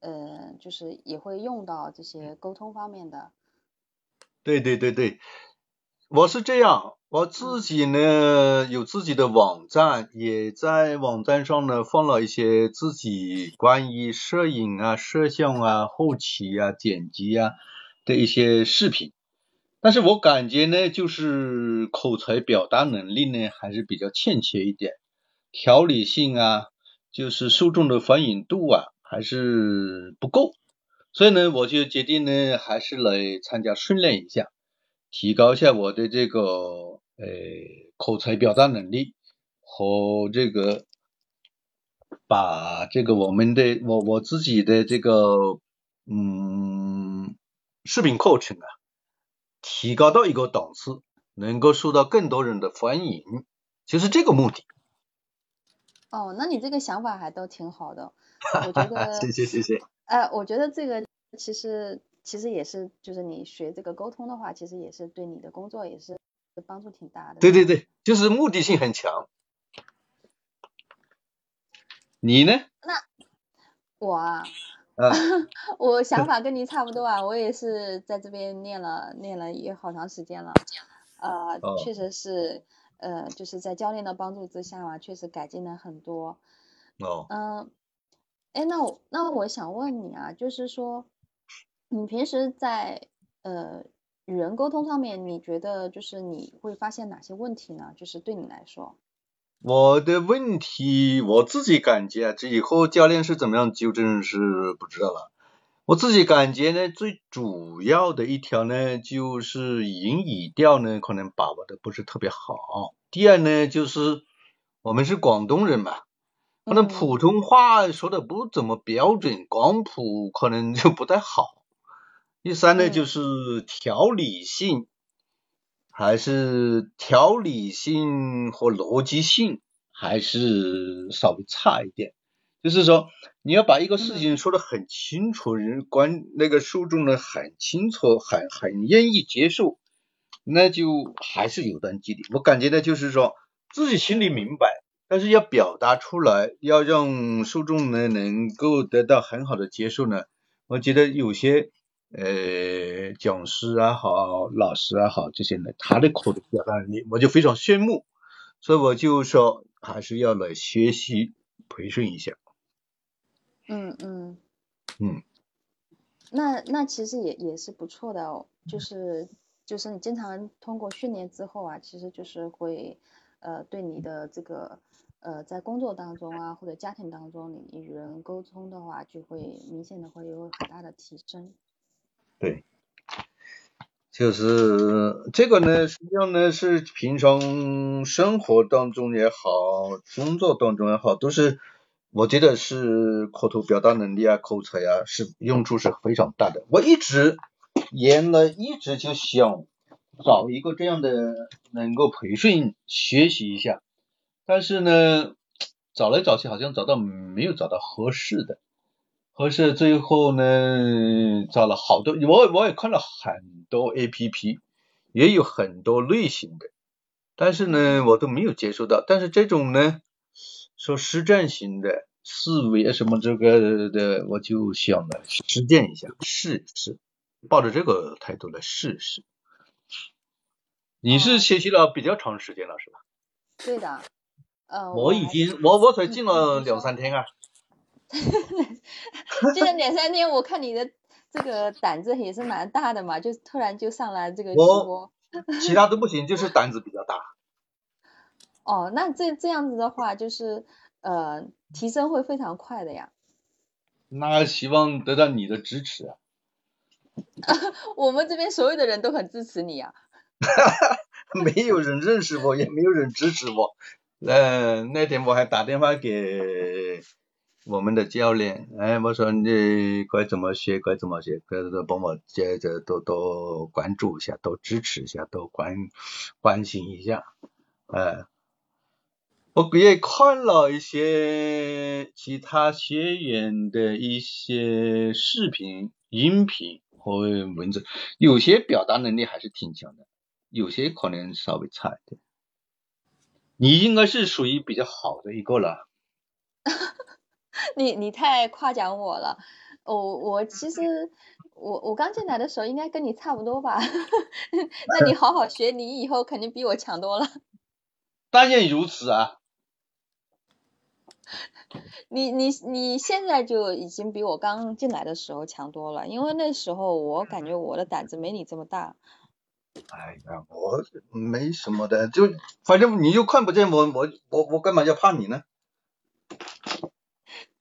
呃，就是也会用到这些沟通方面的。对对对对，我是这样，我自己呢有自己的网站，也在网站上呢放了一些自己关于摄影啊、摄像啊、后期啊、剪辑啊的一些视频。但是我感觉呢，就是口才表达能力呢还是比较欠缺一点，条理性啊，就是受众的反应度啊。还是不够，所以呢，我就决定呢，还是来参加训练一下，提高一下我的这个呃口才表达能力和这个把这个我们的我我自己的这个嗯，视频课程啊，提高到一个档次，能够受到更多人的欢迎，就是这个目的。哦，那你这个想法还都挺好的，我觉得。谢谢谢谢。哎，我觉得这个其实其实也是，就是你学这个沟通的话，其实也是对你的工作也是帮助挺大的。对对对，就是目的性很强。你呢？那我啊，啊，我想法跟你差不多啊，我也是在这边念了念了也好长时间了，呃，哦确实是，呃，就是在教练的帮助之下嘛，确实改进了很多。哦，嗯，哎，那我那我想问你啊，就是说，你平时在呃与人沟通上面，你觉得就是你会发现哪些问题呢？就是对你来说，我的问题我自己感觉啊，这以后教练是怎么样纠正是不知道了。我自己感觉呢，最主要的一条呢，就是音语调呢，可能把握的不是特别好。第二呢，就是我们是广东人嘛，可能嗯普通话说的不怎么标准，广普可能就不太好。第三呢，嗯就是条理性，还是条理性和逻辑性还是稍微差一点。就是说，你要把一个事情说得很清楚，人观那个受众呢很清楚，很很愿意接受，那就还是有段距离。我感觉呢，就是说自己心里明白，但是要表达出来，要让受众呢能够得到很好的接受呢，我觉得有些呃讲师啊好，老师啊好，这些呢，他的口头表达能力，我就非常羡慕，所以我就说还是要来学习培训一下。嗯嗯嗯，那那其实也也是不错的哦，就是就是你经常通过训练之后啊，其实就是会呃对你的这个呃在工作当中啊或者家庭当中，你与人沟通的话，就会明显的会有很大的提升。对，就是这个呢，实际上呢是平常生活当中也好，工作当中也好，都是我觉得是口头表达能力啊、口才啊，是用处是非常大的。我一直原来一直就想找一个这样的能够培训学习一下，但是呢，找来找去好像找到没有找到合适的。合适最后呢，找了好多，我我也看了很多 A P P，也有很多类型的，但是呢，我都没有接触到。但是这种呢，说实战型的思维啊什么这个的，我就想了实践一下，试一试，抱着这个态度来试试。你是学习了比较长时间了是吧？对的，呃，我已经我我才进嗯了两三天啊。这 个两三天，我看你的这个胆子也是蛮大的嘛，就突然就上来这个直播。其他都不行，就是胆子比较大。哦，那这这样子的话，就是呃提升会非常快的呀。那希望得到你的支持啊！我们这边所有的人都很支持你啊。没有人认识我，也没有人支持我。呃，那天我还打电话给我们的教练，哎，我说你该怎么学，该怎么学，该都帮我接着多多关注一下，多支持一下，多关关心一下。哎，我也看了一些其他学员的一些视频、音频和文字，有些表达能力还是挺强的，有些可能稍微差一点。你应该是属于比较好的一个了。你你太夸奖我了，我我其实我我刚进来的时候应该跟你差不多吧，那你好好学，你以后肯定比我强多了。当然如此啊，你你你现在就已经比我刚进来的时候强多了，因为那时候我感觉我的胆子没你这么大。哎呀，我没什么的，就反正你又看不见我，我我我干嘛要怕你呢？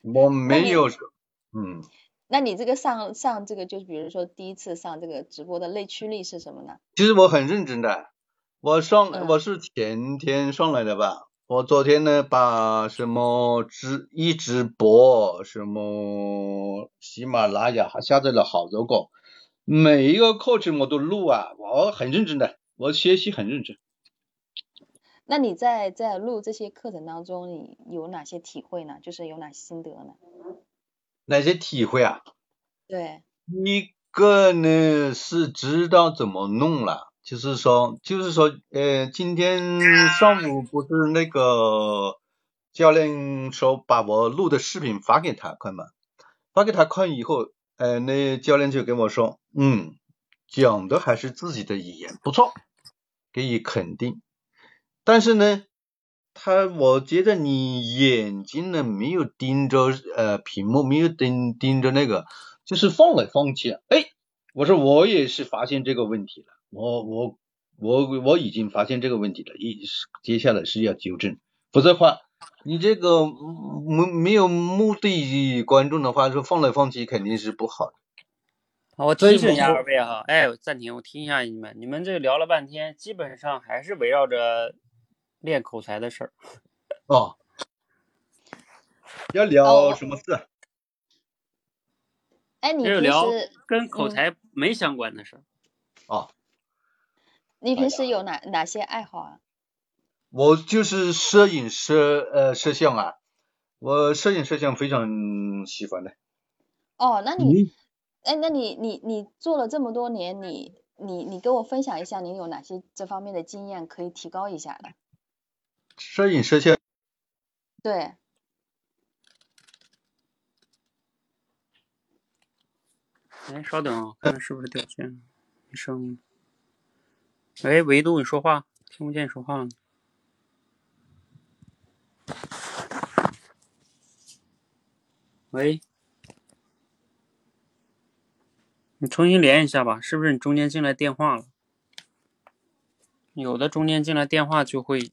我没有，嗯，那你这个上上这个，就是比如说第一次上这个直播的内驱力是什么呢？其实我很认真的，我上嗯我是前天上来的吧，我昨天呢，把什么直一直播，什么喜马拉雅还下载了好多个，每一个课程我都录啊，我很认真的，我学习很认真。那你在在录这些课程当中，你有哪些体会呢？就是有哪些心得呢？哪些体会啊？对，一个呢是知道怎么弄了，就是说，就是说，呃，今天上午不是那个教练说把我录的视频发给他看嘛，发给他看以后，呃，那教练就跟我说，嗯，讲的还是自己的语言不错，给予肯定。但是呢，他我觉得你眼睛呢没有盯着呃屏幕，没有盯盯着那个，就是放来放去。哎，我说我也是发现这个问题了，我我我我已经发现这个问题了，一接下来是要纠正，否则的话，你这个没没有目的观众的话，说放来放去肯定是不好的。好，我提醒一下二位哈，哎，暂停，我提醒一下你们，你们这聊了半天，基本上还是围绕着。练口才的事儿哦，要聊什么事？哎，你平时跟口才没相关的事儿哦。你平时有哪哪些爱好啊？我就是摄影摄呃摄像啊，我摄影摄像非常喜欢的。哦，那你哎，那你你你做了这么多年，你你你跟我分享一下，你有哪些这方面的经验可以提高一下的？摄影摄像，对。哎，稍等啊，看看是不是掉线了，没声音。喂，维度，你说话，听不见你说话了。喂，你重新连一下吧，是不是你中间进来电话了？有的中间进来电话就会。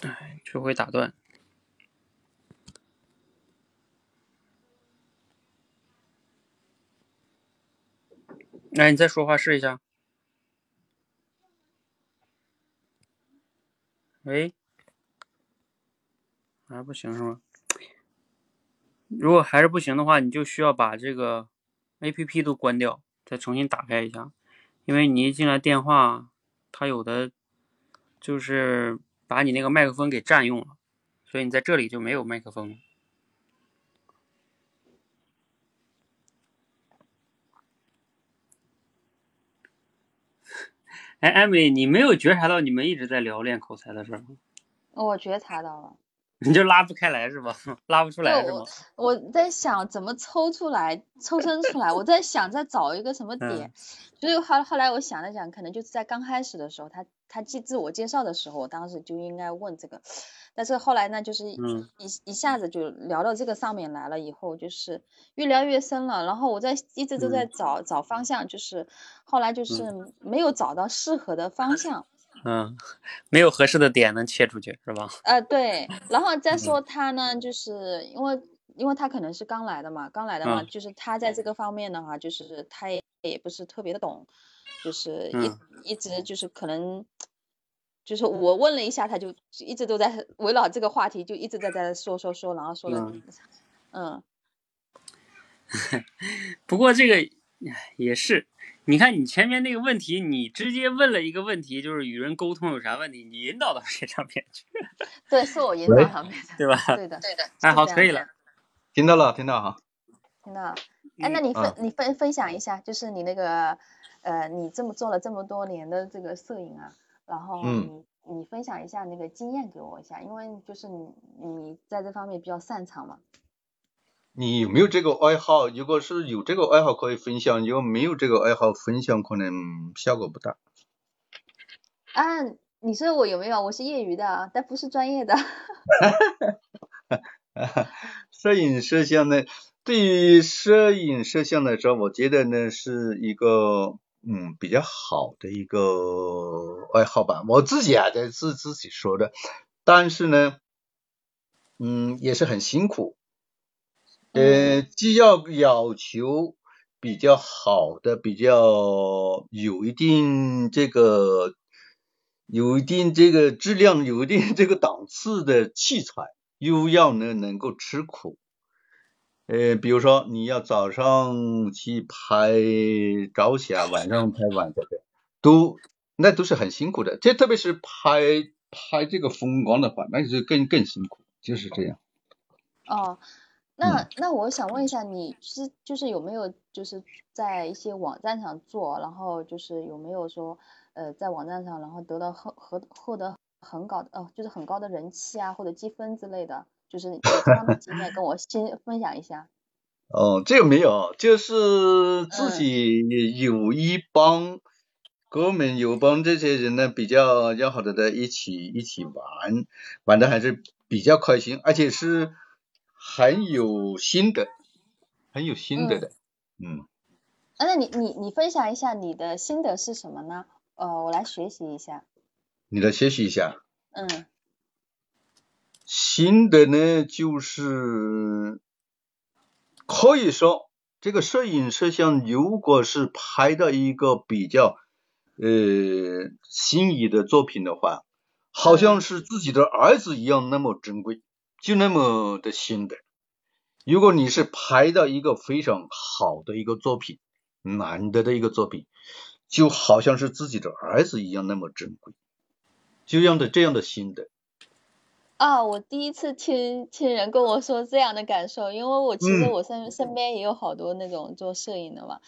哎，就会打断。哎，你再说话试一下。喂，还不行是吗？如果还是不行的话，你就需要把这个 A P P 都关掉，再重新打开一下。因为你一进来电话，它有的就是。把你那个麦克风给占用了，所以你在这里就没有麦克风。哎，艾米，你没有觉察到你们一直在聊练口才的事吗？我觉察到了。你就拉不开来是吧？拉不出来是吗？我在想怎么抽出来、抽身出来。我在想再找一个什么点，所以后后来我想了想，可能就是在刚开始的时候，他。他记自我介绍的时候，我当时就应该问这个，但是后来呢，就是一一下子就聊到这个上面来了，以后就是越聊越深了，然后我在一直都在找找方向，就是后来就是没有找到适合的方向，嗯，没有合适的点能切出去是吧？呃，对，然后再说他呢，就是因为因为他可能是刚来的嘛，刚来的嘛，就是他在这个方面的话，就是他也也不是特别的懂。就是一一直就是可能，就是我问了一下，他就一直都在围绕这个话题，就一直在在说说说，然后说了，嗯。不过这个也是，你看你前面那个问题，你直接问了一个问题，就是与人沟通有啥问题，你引导到谁上面去？对，是我引导上面的，对吧？对的，对的。哎，好，可以了，听到了，听到哈。听到。哎，那你分你分分享一下，就是你那个。呃，你这么做了这么多年的这个摄影啊，然后你你分享一下那个经验给我一下，因为就是你你在这方面比较擅长嘛。你有没有这个爱好？如果是有这个爱好可以分享，如果没有这个爱好分享，可能效果不大。啊，你说我有没有？我是业余的，但不是专业的。摄影摄像呢？对于摄影摄像来说，我觉得呢是一个。嗯，比较好的一个爱好吧，我自己啊在自自己说的，但是呢，嗯，也是很辛苦，呃，既要要求比较好的，比较有一定这个有一定这个质量、有一定这个档次的器材，又要呢能够吃苦。呃，比如说你要早上去拍朝霞，晚上拍晚霞的，都那都是很辛苦的。这特别是拍拍这个风光的话，那就更更辛苦，就是这样。哦，那那我想问一下，你是就是有没有就是在一些网站上做，然后就是有没有说呃在网站上然后得到很和获得很高的哦就是很高的人气啊或者积分之类的？就是有这样的经验，跟我先分享一下。哦，这个没有，就是自己有一帮哥们，有帮这些人呢比较要好的在一起一起玩，玩的还是比较开心，而且是很有心得，很有心得的。嗯。啊，那你你你分享一下你的心得是什么呢？呃，我来学习一下。你来学习一下。嗯。新的呢，就是可以说，这个摄影摄像，如果是拍到一个比较呃心仪的作品的话，好像是自己的儿子一样那么珍贵，就那么的心得。如果你是拍到一个非常好的一个作品，难得的一个作品，就好像是自己的儿子一样那么珍贵，就样的这样的心得。啊，我第一次听听人跟我说这样的感受，因为我其实我身身边也有好多那种做摄影的嘛，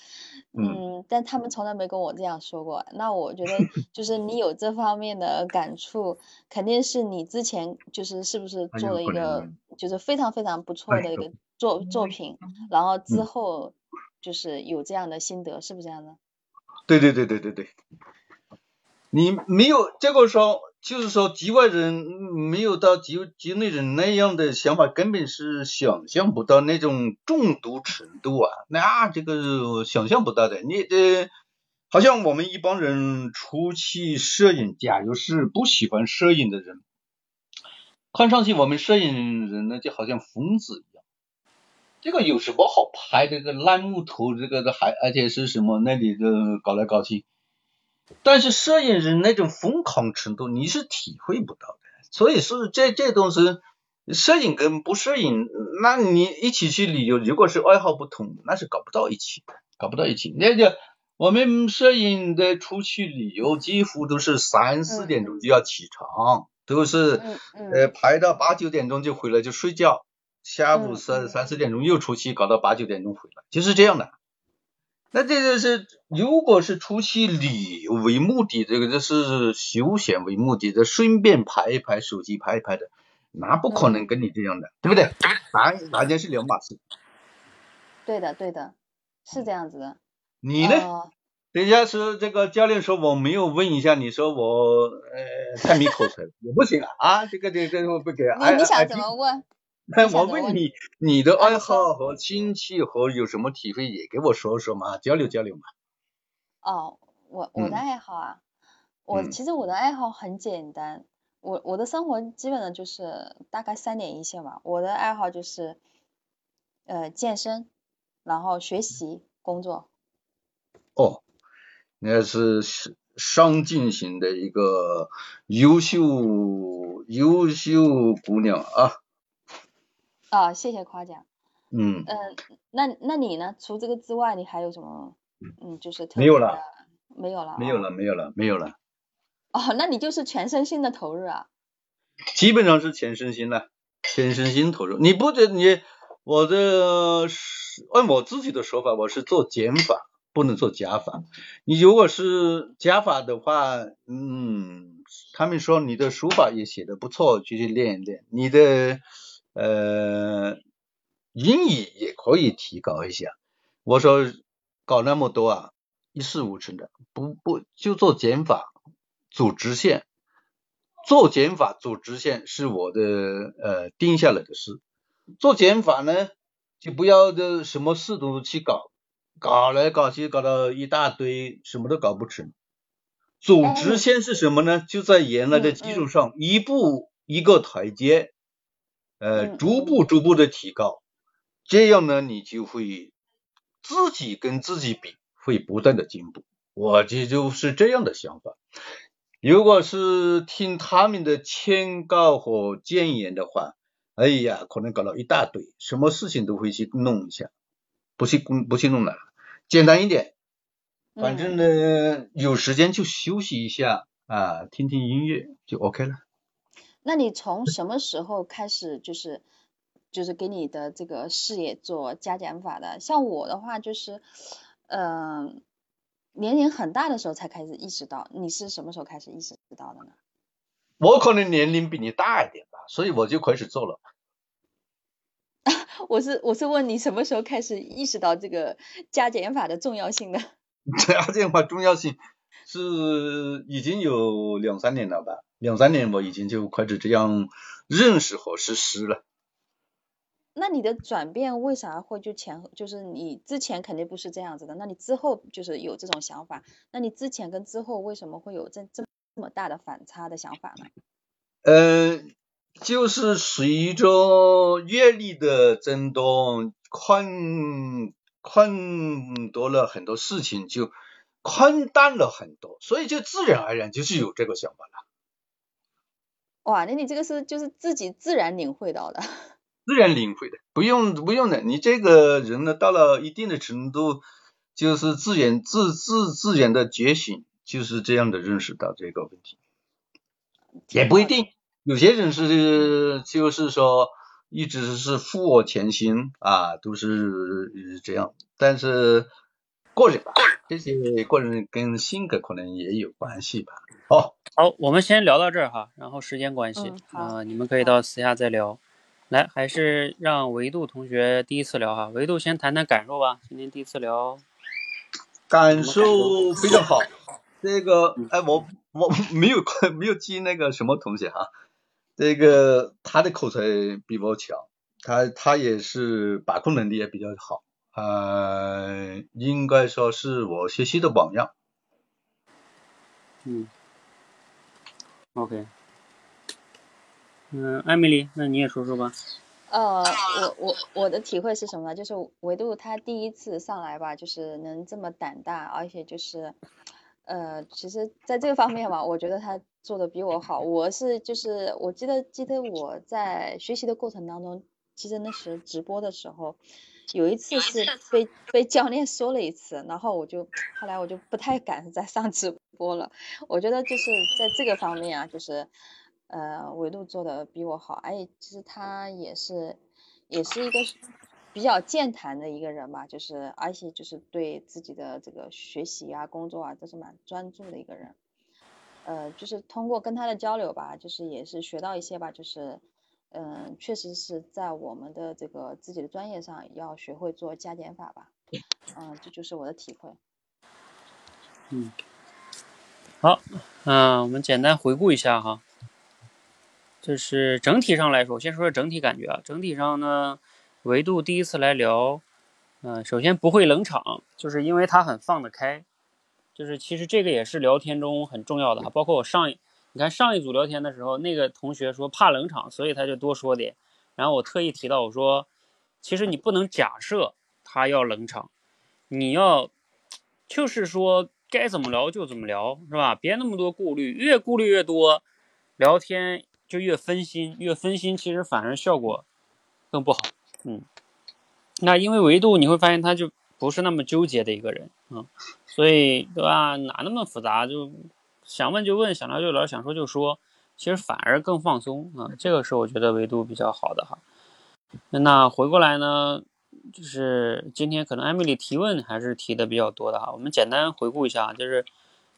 嗯，但他们从来没跟我这样说过。那我觉得 就是你有这方面的感触，肯定是你之前就是是不是做了一个就是非常非常不错的一个作作品，然后之后就是有这样的心得，是不是这样的？对对对对对对，你没有这个说。就是说，局外人没有到局局内人那样的想法，根本是想象不到那种中毒程度啊！那这个想象不到的。你这好像我们一帮人出去摄影，假如是不喜欢摄影的人，看上去我们摄影人呢就好像疯子一样。这个有什么好拍的？这个烂木头，这个还而且是什么那里的搞来搞去。但是摄影人那种疯狂程度你是体会不到的，所以说这这东西，摄影跟不摄影，那你一起去旅游，如果是爱好不同，那是搞不到一起的，搞不到一起。那个我们摄影的出去旅游，几乎都是三四点钟就要起床，都是呃拍到八九点钟就回来就睡觉，下午三三四点钟又出去搞到八九点钟回来，就是这样的。那这个是，如果是出去旅游为目的，这个就是休闲为目的，这顺便拍一拍，手机拍一拍的，那不可能跟你这样的，对不对？完完全是两码事。对的，对的，是这样子的。你呢？等一下是这个教练说我没有问一下，你说我呃太没口才 也不行啊啊，这个这这我不给。你你想怎么问？那我问你，你的爱好和亲戚和有什么体会也给我说说嘛，交流交流嘛。哦，我我的爱好啊，我其实我的爱好很简单，我我的生活基本上就是大概三点一线吧。我的爱好就是呃健身，然后学习工作。哦，那是上进型的一个优秀优秀姑娘啊。啊，谢谢夸奖。嗯。嗯，那那你呢？除这个之外，你还有什么？嗯，就是没有了，没有了，没有了，没有了，没有了。哦，那你就是全身心的投入啊？基本上是全身心的，全身心投入。你不得你，我的按我自己的说法，我是做减法，不能做加法。你如果是加法的话，嗯，他们说你的书法也写的不错，就去练一练。你的。呃，英语也可以提高一下。我说搞那么多啊，一事无成的。不不，就做减法，走直线。做减法走直线是我的呃定下来的事。做减法呢，就不要的什么事都去搞，搞来搞去搞到一大堆，什么都搞不成。走直线是什么呢？就在原来的基础上，一步一个台阶。呃，逐步逐步的提高，这样呢，你就会自己跟自己比，会不断的进步。我这就是这样的想法。如果是听他们的劝告和谏言的话，哎呀，可能搞了一大堆，什么事情都会去弄一下，不去工不去弄了，简单一点，反正呢有时间就休息一下啊，听听音乐就 OK 了。那你从什么时候开始就是就是给你的这个事业做加减法的？像我的话就是，嗯，年龄很大的时候才开始意识到。你是什么时候开始意识到的呢？我可能年龄比你大一点吧，所以我就开始做了。我是我是问你什么时候开始意识到这个加减法的重要性的？加减法重要性是已经有两三年了吧？两三年我已经就开始这样认识和实施了。那你的转变为啥会就前就是你之前肯定不是这样子的，那你之后就是有这种想法，那你之前跟之后为什么会有这这么大的反差的想法呢？嗯，就是随着阅历的增多，看看多了很多事情，就看淡了很多，所以就自然而然就是有这个想法了。哇，那你这个是就是自己自然领会到的，自然领会的，不用不用的。你这个人呢，到了一定的程度，就是自然自自自然的觉醒，就是这样的认识到这个问题。也不一定，有些人是就是说一直是负我前行啊，都是这样。但是个人吧，这些个人跟性格可能也有关系吧。好。好，我们先聊到这儿哈，然后时间关系啊，你们可以到私下再聊。来，还是让维度同学第一次聊哈，维度先谈谈感受吧。今天第一次聊，感受非常好。这个，哎，我我没有 没有记那个什么同学哈，这个他的口才比我强，他他也是把控能力也比较好，呃，应该说是我学习的榜样。嗯。OK，嗯，艾米丽，那你也说说吧。呃，我我我的体会是什么呢？就是维度他第一次上来吧，就是能这么胆大，而且就是，呃，其实在这个方面吧，我觉得他做的比我好。我是就是我记得记得我在学习的过程当中，其实那时直播的时候。有一次是被被教练说了一次，然后我就后来我就不太敢再上直播了。我觉得就是在这个方面啊，就是呃维度做的比我好，而且其实他也是也是一个比较健谈的一个人吧，就是而且就是对自己的这个学习啊、工作啊都是蛮专注的一个人。呃，就是通过跟他的交流吧，就是也是学到一些吧，就是。嗯，确实是在我们的这个自己的专业上要学会做加减法吧。嗯，这就是我的体会。嗯，好，嗯，我们简单回顾一下哈。就是整体上来说，先说说整体感觉啊。整体上呢，维度第一次来聊，嗯，首先不会冷场，就是因为他很放得开。就是其实这个也是聊天中很重要的哈，包括我上一。你看上一组聊天的时候，那个同学说怕冷场，所以他就多说点。然后我特意提到我说，其实你不能假设他要冷场，你要就是说该怎么聊就怎么聊，是吧？别那么多顾虑，越顾虑越多，聊天就越分心，越分心其实反而效果更不好。嗯，那因为维度你会发现他就不是那么纠结的一个人啊，所以对吧？哪那么复杂就。想问就问，想聊就聊，想说就说，其实反而更放松啊，这个是我觉得维度比较好的哈。那回过来呢，就是今天可能艾米丽提问还是提的比较多的哈，我们简单回顾一下，就是，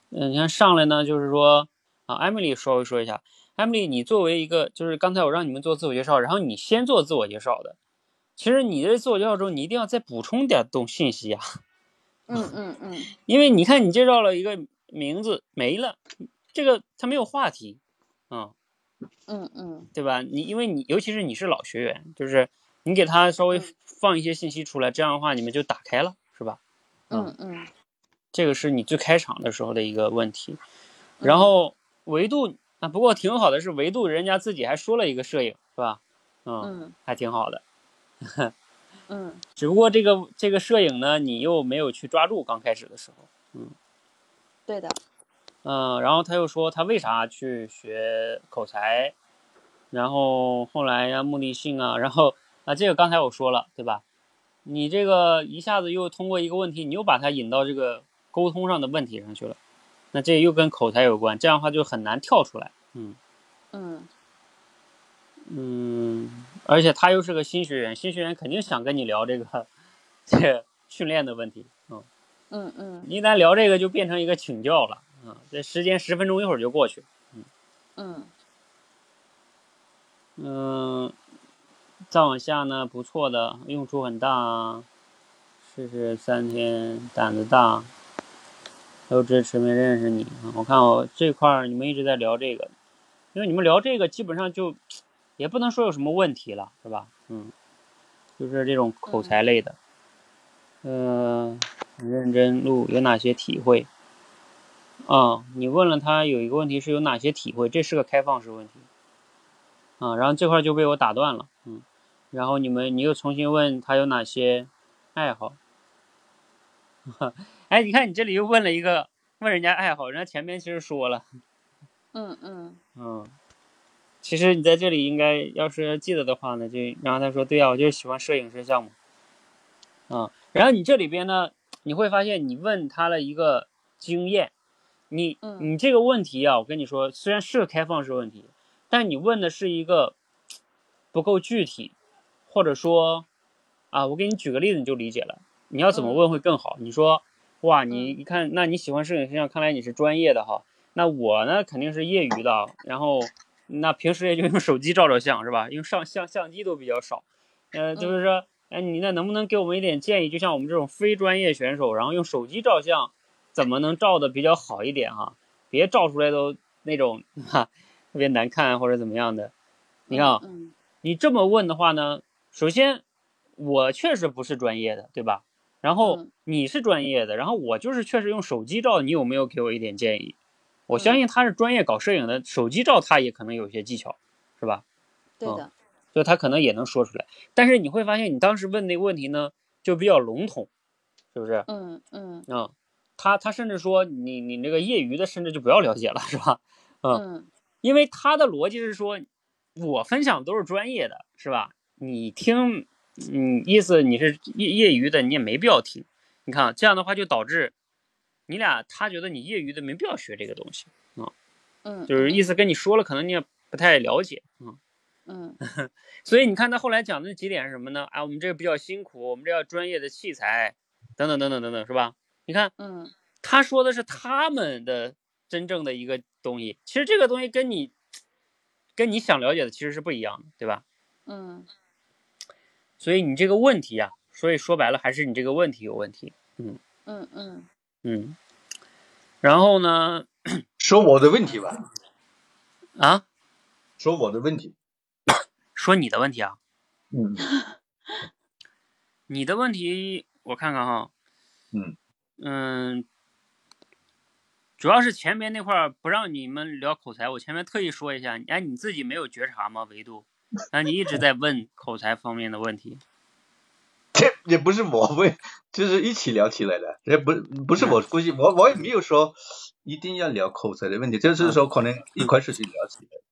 嗯，你看上来呢，就是说啊，艾米丽稍微说一下，艾米丽，你作为一个，就是刚才我让你们做自我介绍，然后你先做自我介绍的，其实你在自我介绍中，你一定要再补充点东信息啊。嗯嗯嗯。因为你看你介绍了一个。名字没了，这个他没有话题，嗯，嗯嗯，对吧？你因为你尤其是你是老学员，就是你给他稍微放一些信息出来，这样的话你们就打开了，是吧？嗯嗯，这个是你最开场的时候的一个问题。然后维度啊，不过挺好的是维度，人家自己还说了一个摄影，是吧？嗯，还挺好的。嗯，只不过这个这个摄影呢，你又没有去抓住，刚开始的时候，嗯。对的，嗯，然后他又说他为啥去学口才，然后后来呀目的性啊，然后啊这个刚才我说了对吧？你这个一下子又通过一个问题，你又把它引到这个沟通上的问题上去了，那这又跟口才有关，这样的话就很难跳出来。嗯嗯嗯，而且他又是个新学员，新学员肯定想跟你聊这个 这个训练的问题。嗯嗯嗯一旦聊这个就变成一个请教了。啊，这时间十分钟一会儿就过去。嗯嗯嗯，再往下呢，不错的，用处很大啊。试试三天，胆子大，都支持没认识你啊。我看我这块儿你们一直在聊这个，因为你们聊这个基本上就也不能说有什么问题了，是吧？嗯，就是这种口才类的。嗯、很认真录有哪些体会？啊，你问了他有一个问题是有哪些体会，这是个开放式问题。啊，然后这块就被我打断了，嗯，然后你们你又重新问他有哪些爱好，哎，你看你这里又问了一个问人家爱好，人家前面其实说了，嗯嗯。嗯，其实你在这里应该要是记得的话呢，就然后他说对呀、我就是喜欢摄影师项目，啊，然后你这里边呢，你会发现你问他了一个经验，你嗯你这个问题啊，我跟你说，虽然是个开放式问题，但你问的是一个不够具体，或者说啊，我给你举个例子你就理解了。你要怎么嗯问会更好？你说哇，你嗯一看，那你喜欢摄影摄像，看来你是专业的哈。那我呢，肯定是业余的，然后那平时也就用手机照照相是吧？因为上相相机都比较少，呃，就是说，哎，你那能不能给我们一点建议？就像我们这种非专业选手，然后用手机照相，怎么能照的比较好一点哈？别照出来都那种哈特别难看或者怎么样的。你看你这么问的话呢，首先我确实不是专业的，对吧？然后嗯你是专业的，然后我就是确实用手机照，你有没有给我一点建议？我相信他是专业搞摄影的，手机照他也可能有些技巧，是吧？对的，所以他可能也能说出来。但是你会发现，你当时问那个问题呢，就比较笼统，是不是？嗯嗯啊、他他甚至说你你那个业余的甚至就不要了解了，是吧？嗯因为他的逻辑是说，我分享都是专业的，是吧？你听，嗯，意思你是业业余的，你也没必要听。你看啊这样的话就导致你俩他觉得你业余的没必要学这个东西，嗯，就是意思跟你说了，可能你也不太了解，嗯。嗯 所以你看他后来讲的那几点是什么呢？啊，我们这个比较辛苦，我们这要专业的器材，等等等等等等，是吧？你看嗯他说的是他们的真正的一个东西，其实这个东西跟你跟你想了解的其实是不一样的，对吧？嗯所以你这个问题啊、所以说白了还是你这个问题有问题，嗯嗯嗯嗯。然后呢，说我的问题吧，啊，说我的问题。说你的问题啊，嗯 你的问题我看看哈，嗯嗯，主要是前面那块儿不让你们聊口才，我前面特意说一下，哎，你自己没有觉察吗？维度，那，你一直在问口才方面的问题，这 也不是我问，就是一起聊起来的，也不不是我估计，我我也没有说一定要聊口才的问题，就是说可能一块事情聊起来。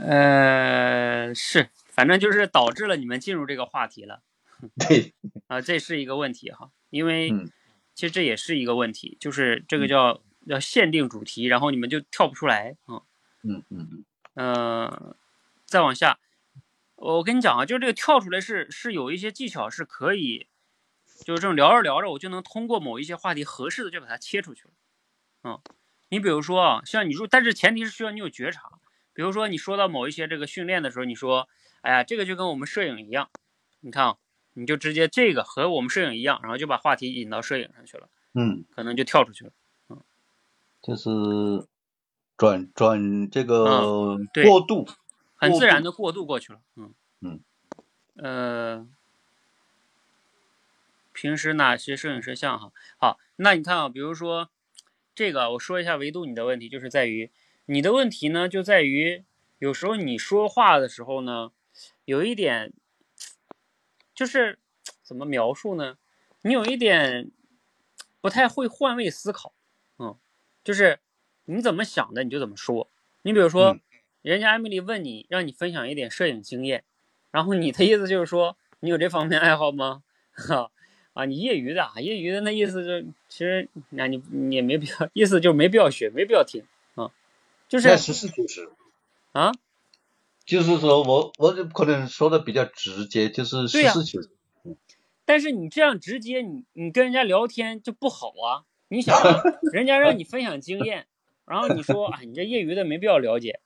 呃，是，反正就是导致了你们进入这个话题了。对，啊，这是一个问题哈，因为嗯。其实这也是一个问题，就是这个叫叫限定主题，然后你们就跳不出来啊，嗯嗯嗯。呃，再往下，我跟你讲啊，就是这个跳出来是是有一些技巧是可以，就是这种聊着聊着，我就能通过某一些话题合适的就把它切出去了。嗯，你比如说啊，像你说，但是前提是需要你有觉察。比如说你说到某一些这个训练的时候，你说，哎呀，这个就跟我们摄影一样，你看啊，你就直接这个和我们摄影一样，然后就把话题引到摄影上去了，嗯，可能就跳出去了。嗯就是转转这个过渡，很自然的过渡过去了。嗯嗯，呃，平时哪些摄影摄像哈？好，那你看啊，比如说这个，我说一下维度你的问题，就是在于你的问题呢，就在于有时候你说话的时候呢，有一点就是怎么描述呢？你有一点不太会换位思考。嗯，就是你怎么想的你就怎么说。你比如说，嗯人家艾米丽问你，让你分享一点摄影经验，然后你的意思就是说你有这方面爱好吗？哈啊，你业余的啊，业余的那意思就其实那你你也没必要，意思就没必要学，没必要听啊，就是实事求是。啊，就是说我我就可能说的比较直接，就是实事求是。但是你这样直接，你你跟人家聊天就不好啊。你想啊，人家让你分享经验，然后你说啊，你这业余的没必要了解，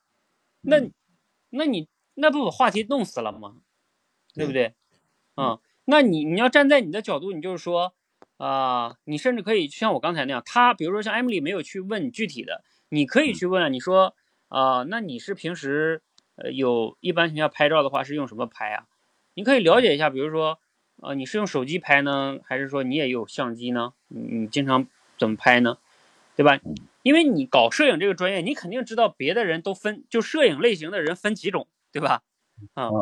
那那你那不把话题弄死了吗？对不对？啊、那你你要站在你的角度，你就是说啊、你甚至可以像我刚才那样，他比如说像艾米丽没有去问你具体的，你可以去问啊，你说啊、那你是平时呃有一般情况下拍照的话是用什么拍啊？你可以了解一下，比如说。呃，你是用手机拍呢，还是说你也有相机呢？你你经常怎么拍呢？对吧？因为你搞摄影这个专业，你肯定知道别的人都分，就摄影类型的人分几种，对吧？啊，啊，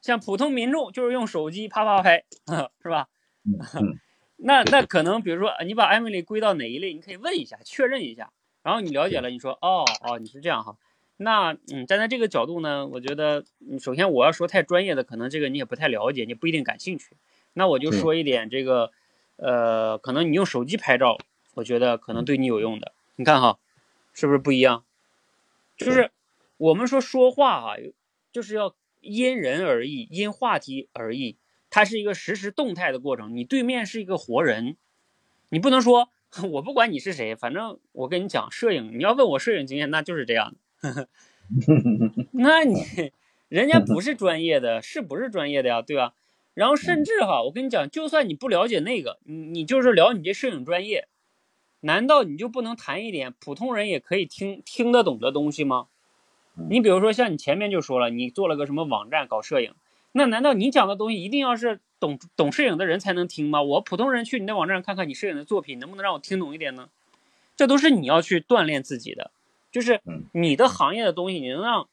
像普通民众就是用手机啪啪拍，是吧？那那可能比如说你把艾米丽归到哪一类，你可以问一下，确认一下，然后你了解了，你说哦哦你是这样哈，那嗯站在这个角度呢，我觉得嗯首先我要说太专业的，可能这个你也不太了解，你不一定感兴趣，那我就说一点这个，呃，可能你用手机拍照，我觉得可能对你有用的，你看哈，是不是不一样？就是我们说说话啊，就是要因人而异，因话题而异。它是一个实时动态的过程，你对面是一个活人，你不能说 我不管你是谁，反正我跟你讲摄影，你要问我摄影经验，那就是这样的。那你人家不是专业的，是不是专业的呀？对吧？然后甚至哈，我跟你讲，就算你不了解那个，你你就是聊你这摄影专业，难道你就不能谈一点普通人也可以听听得懂的东西吗？你比如说像你前面就说了，你做了个什么网站搞摄影，那难道你讲的东西一定要是懂懂摄影的人才能听吗？我普通人去你的网站上看看你摄影的作品，能不能让我听懂一点呢？这都是你要去锻炼自己的，就是嗯你的行业的东西，你能让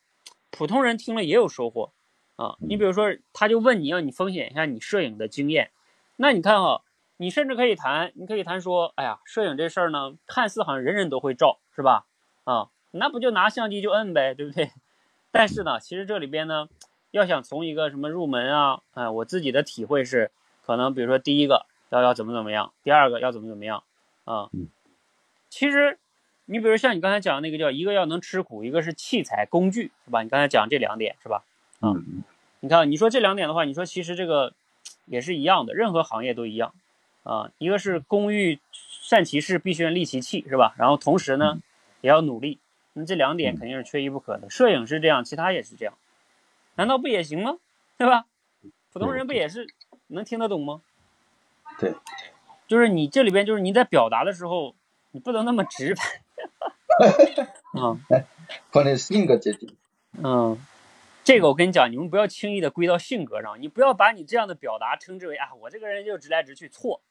普通人听了也有收获啊。你比如说，他就问你要你分享一下你摄影的经验，那你看哈、你甚至可以谈，你可以谈说，哎呀，摄影这事儿呢，看似好像人人都会照，是吧？啊，那不就拿相机就摁呗，对不对？但是呢，其实这里边呢，要想从一个什么入门啊，啊、我自己的体会是，可能比如说第一个要要怎么怎么样，第二个要怎么怎么样啊。嗯其实，你比如像你刚才讲的那个叫一个要能吃苦，一个是器材工具，是吧？你刚才讲这两点是吧？啊嗯你看，你说这两点的话，你说其实这个也是一样的，任何行业都一样啊。一个是工欲善其事，必先利其器，是吧？然后同时呢，也要努力。那这两点肯定是缺一不可的。摄影是这样，其他也是这样，难道不也行吗？对吧？普通人不也是能听得懂吗？对，就是你这里边就是你在表达的时候，你不能那么直白。啊，可能性格决定。嗯，这个我跟你讲，你们不要轻易的归到性格上，你不要把你这样的表达称之为啊，我这个人就直来直去，错。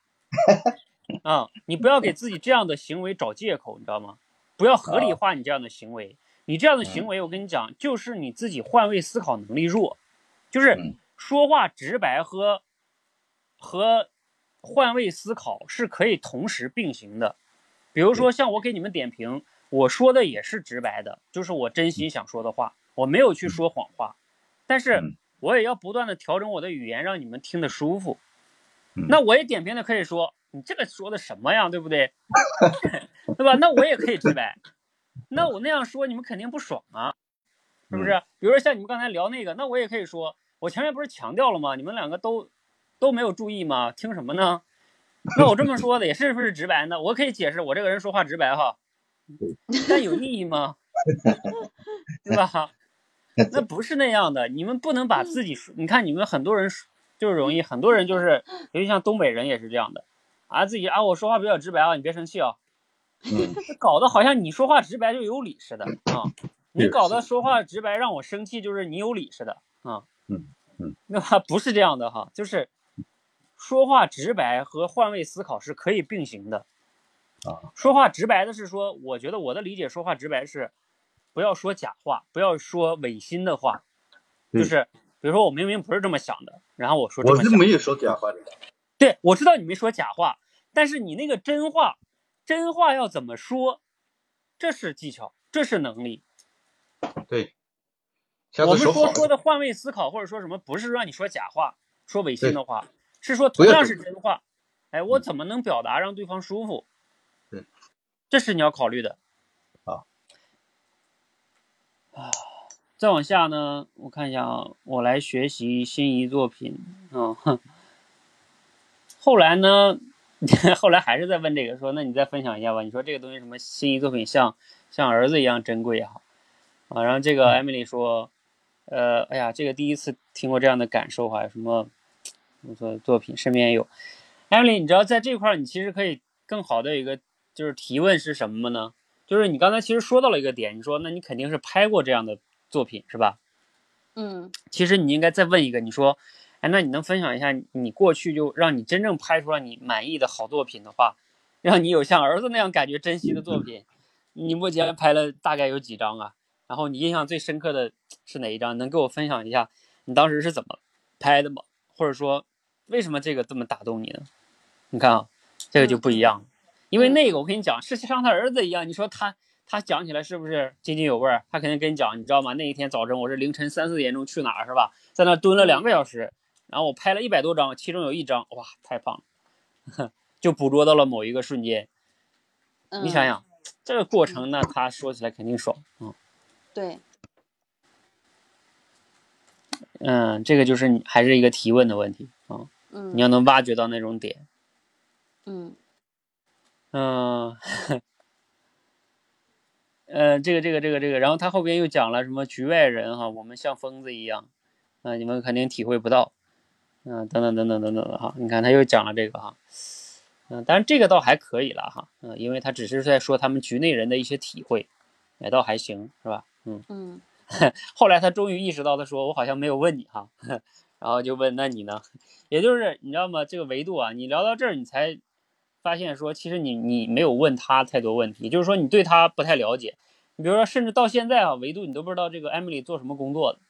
啊，你不要给自己这样的行为找借口，你知道吗？不要合理化你这样的行为。你这样的行为，我跟你讲，就是你自己换位思考能力弱，就是嗯说话直白和和换位思考是可以同时并行的。比如说，像我给你们点评，我说的也是直白的，就是我真心想说的话，我没有去说谎话，但是嗯我也要不断的调整我的语言，让你们听得舒服。嗯那我也点评的可以说，你这个说的什么呀，对不对？对吧？那我也可以直白，那我那样说你们肯定不爽啊，是不是？比如说像你们刚才聊那个，那我也可以说，我前面不是强调了吗？你们两个都都没有注意吗？听什么呢？那我这么说的也是不是直白呢？我可以解释，我这个人说话直白哈，但有意义吗？对吧？那不是那样的，你们不能把自己说，你看你们很多人就是容易，很多人就是，尤其像东北人也是这样的，啊自己啊我说话比较直白啊，你别生气啊，嗯，搞得好像你说话直白就有理似的啊，你搞得说话直白让我生气就是你有理似的啊，嗯嗯，那么不是这样的哈，就是说话直白和换位思考是可以并行的。啊，说话直白的是说，我觉得我的理解，说话直白是不要说假话，不要说违心的话，就是比如说我明明不是这么想的，然后我说我是没有说假话的。对我知道你没说假话，但是你那个真话，真话要怎么说，这是技巧，这是能力。对，我们说。说说的换位思考，或者说什么，不是让你说假话、说违心的话，是说同样是真话，哎，我怎么能表达让对方舒服？对，这是你要考虑的。啊啊，再往下呢，我看一下啊，我来学习心仪作品啊。哼后来呢，后来还是在问这个，说那你再分享一下吧。你说这个东西什么心仪作品像像儿子一样珍贵也好啊。然后这个艾米丽说，呃，哎呀，这个第一次听过这样的感受哈，有什么我说作品身边也有。艾米丽你知道在这块儿你其实可以更好的一个就是提问是什么呢？就是你刚才其实说到了一个点，你说那你肯定是拍过这样的作品是吧？嗯其实你应该再问一个，你说，那你能分享一下你过去就让你真正拍出了你满意的好作品的话，让你有像儿子那样感觉珍惜的作品，你目前拍了大概有几张啊？然后你印象最深刻的是哪一张？能给我分享一下你当时是怎么拍的吗？或者说为什么这个这么打动你呢？你看啊，这个就不一样，因为那个我跟你讲是像他儿子一样，你说他他讲起来是不是津津有味儿？他肯定跟你讲，你知道吗？那一天早晨我是凌晨三四点钟去哪儿是吧？在那蹲了两个小时，然后我拍了一百多张，其中有一张哇太棒了，就捕捉到了某一个瞬间。嗯，你想想这个过程呢，他说起来肯定爽，嗯对，嗯，这个就是你还是一个提问的问题啊，嗯你要能挖掘到那种点，嗯嗯。呃，这个这个这个这个，然后他后边又讲了什么局外人哈，我们像疯子一样，啊、你们肯定体会不到，嗯、等等等等等等的哈，你看他又讲了这个哈，嗯、当然这个倒还可以了哈，嗯、因为他只是在说他们局内人的一些体会，也倒还行是吧？嗯，嗯 后来他终于意识到，他说我好像没有问你哈，然后就问那你呢？也就是你知道吗？这个维度啊，你聊到这儿，你才发现说，其实你你没有问他太多问题，就是说你对他不太了解。你比如说，甚至到现在啊，维度你都不知道这个 Emily 做什么工作的，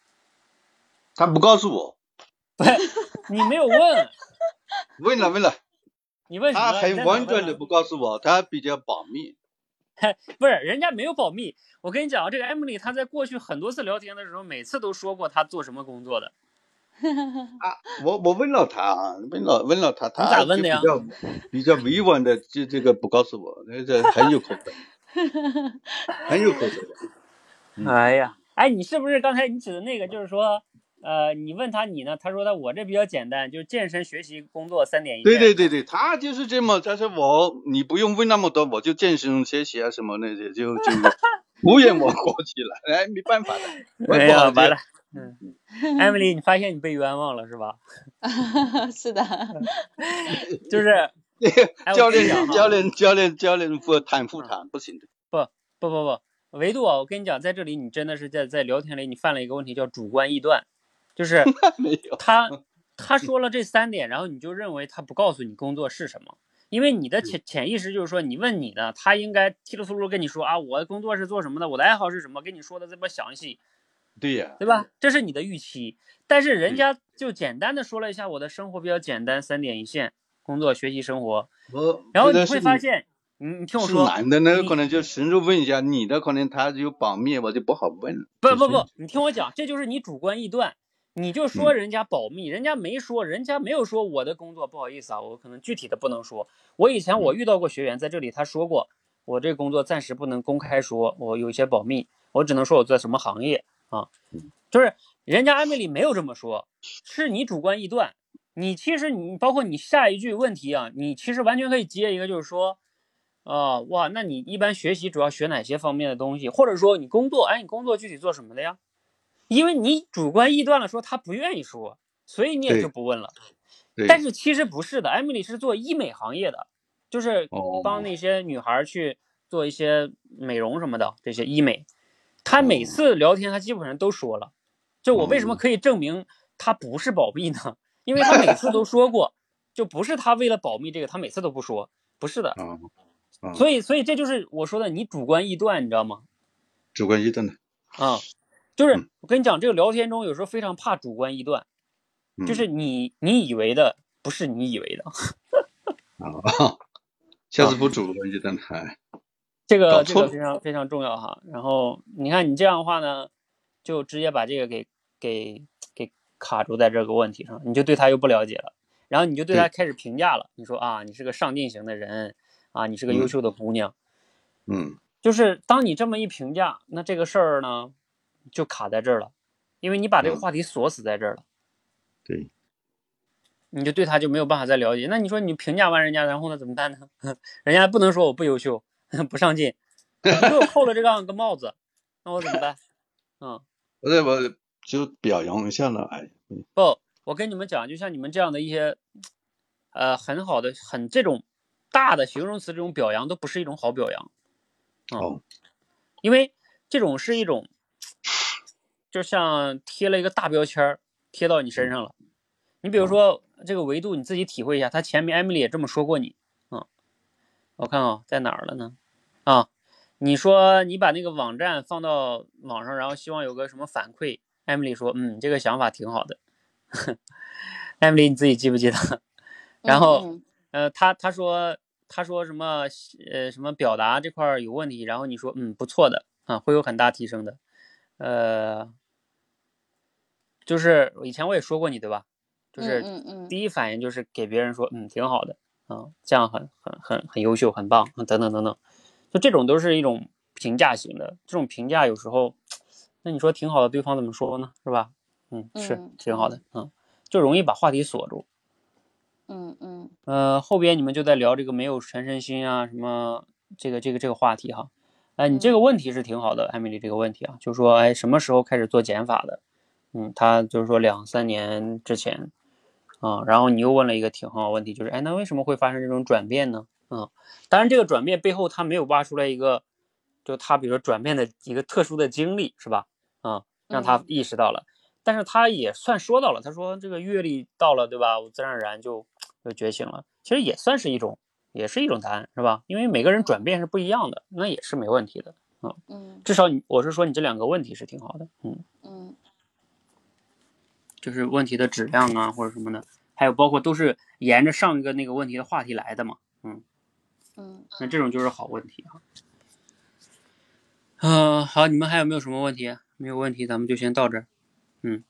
他不告诉我，你没有问，问了问了，你问什么？他很婉转的不告诉我，他比较保密。不是，人家没有保密。我跟你讲啊，这个 Emily 她在过去很多次聊天的时候，每次都说过她做什么工作的。啊，我我问了他啊，问了问了他，他你咋问的呀比较比较委婉的，这这个不告诉我，那这很有口德，很有口德的。嗯哎呀，哎，你是不是刚才你指的那个，就是说，呃，你问他你呢？他说他我这比较简单，就是健身、学习、工作三点一线。对对对对，他就是这么，他说我你不用问那么多，我就健身、学习啊什么那些，就就 敷衍我过去了，哎，没办法的，我哎呀，完了。嗯，Emily，你发现你被冤枉了是吧？是的，就是哎教练教练教练教练不谈不谈不行的，不不不不，维度啊，我跟你讲，在这里你真的是在在聊天里你犯了一个问题，叫主观臆断，就是。他他说了这三点，然后你就认为他不告诉你工作是什么，因为你的潜潜意识就是说，你问你的，他应该稀里糊涂跟你说啊，我的工作是做什么的，我的爱好是什么，跟你说的这么详细，对呀，对吧？这是你的预期，但是人家就简单的说了一下我的生活比较简单，三点一线，工作、学习、生活，我然后你会发现，你你听我说，男的呢，你可能就深入问一下，你的可能他有保密，我就不好问。就是不不不，你听我讲，这就是你主观臆断。你就说嗯人家保密，人家没说，人家没有说我的工作，不好意思啊，我可能具体的不能说。我以前我遇到过学员在这里，他说过，我这工作暂时不能公开说，我有一些保密，我只能说我在什么行业啊，就是人家安美里没有这么说，是你主观臆断。你其实你包括你下一句问题啊，你其实完全可以接一个，就是说，啊、哇，那你一般学习主要学哪些方面的东西，或者说你工作，哎，你工作具体做什么的呀？因为你主观臆断了，说他不愿意说，所以你也就不问了。但是其实不是的，艾米丽是做医美行业的，就是哦帮那些女孩去做一些美容什么的这些医美。她每次聊天，她基本上都说了。就我为什么哦可以证明她不是保密呢？因为她每次都说过，就不是她为了保密这个，她每次都不说，不是的。所以，所以这就是我说的，你主观臆断，你知道吗？主观臆断的，啊，就是嗯我跟你讲，这个聊天中有时候非常怕主观臆断，嗯就是你你以为的不是你以为的。啊，下次不主观臆断，台，这个这个非常非常重要哈。然后你看你这样的话呢，就直接把这个给给给卡住在这个问题上，你就对他又不了解了，然后你就对他开始评价了。你说啊，你是个上进型的人啊，你是个优嗯秀的姑娘。嗯就是当你这么一评价，那这个事儿呢就卡在这儿了，因为你把这个嗯话题锁死在这儿了，对，你就对他就没有办法再了解。那你说你评价完人家，然后呢怎么办呢？人家不能说我不优秀、不上进，你给我扣了这样个帽子，那我怎么办？嗯，我这我就表扬一下了，哎，不，我跟你们讲，就像你们这样的一些，呃，很好的、很这种大的形容词，这种表扬都不是一种好表扬。嗯哦，因为这种是一种，就像贴了一个大标签儿贴到你身上了。你比如说这个维度，你自己体会一下。他前面 Emily 也这么说过你，嗯，我看啊，在哪儿了呢？啊，你说你把那个网站放到网上，然后希望有个什么反馈，Emily 说，嗯，这个想法挺好的。Emily 你自己记不记得？然后嗯呃，他他说他说什么呃什么表达这块儿有问题，然后你说嗯不错的啊，会有很大提升的，呃，就是以前我也说过你对吧？就是第一反应就是给别人说嗯挺好的嗯，这样很很很很优秀，很棒，等等等等，就这种都是一种评价型的，这种评价有时候，那你说挺好的，对方怎么说呢？是吧？嗯，是嗯挺好的，嗯，就容易把话题锁住。嗯嗯呃，后边你们就在聊这个没有全身心啊，什么这个这个这个话题哈。哎，你这个问题是挺好的，艾米丽这个问题啊，就说，哎，什么时候开始做减法的？嗯，他就是说两三年之前啊，然后你又问了一个挺好的问题，就是哎，那为什么会发生这种转变呢？嗯，当然这个转变背后他没有挖出来一个，就他比如说转变的一个特殊的经历是吧？啊，让他嗯意识到了。但是他也算说到了，他说这个阅历到了，对吧？我自然而然就就觉醒了。其实也算是一种，也是一种答案，是吧？因为每个人转变是不一样的，那也是没问题的。嗯至少你，我是说你这两个问题是挺好的，嗯，嗯就是问题的质量啊或者什么的，还有包括都是沿着上一个那个问题的话题来的嘛，嗯，嗯，那这种就是好问题啊。嗯、好，你们还有没有什么问题？没有问题，咱们就先到这儿。嗯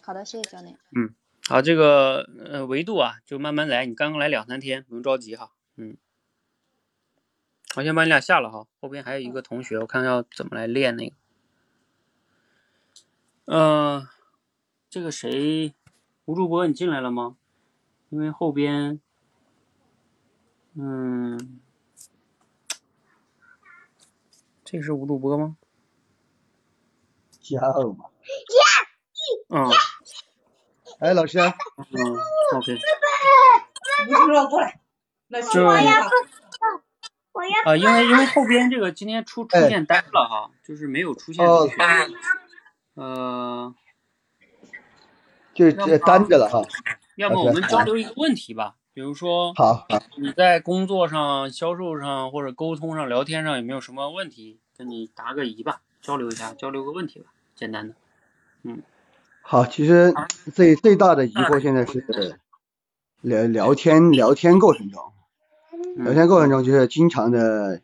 好的，谢谢教练。嗯好，这个呃维度啊，就慢慢来。你刚刚来两三天，不用着急哈。嗯，我先把你俩下了哈。后边还有一个同学，我看要怎么来练那个。嗯、这个谁，吴主播你进来了吗？因为后边，嗯，这是吴主播吗？加二嘛。嗯哎，老师，嗯，OK。过来，那就我要啊，因为因为后边这个今天出出哎现单了哈，就是没有出现哦同学。呃，就是单着了哈。要么我们交流一个问题吧，比如说好，你在工作上、销售上或者沟通上、聊天上有没有什么问题，跟你答个疑吧，交流一下，交流个问题吧，简单的。嗯好。其实最最大的疑惑现在是聊聊天聊天过程中，聊嗯天过程中就是经常的，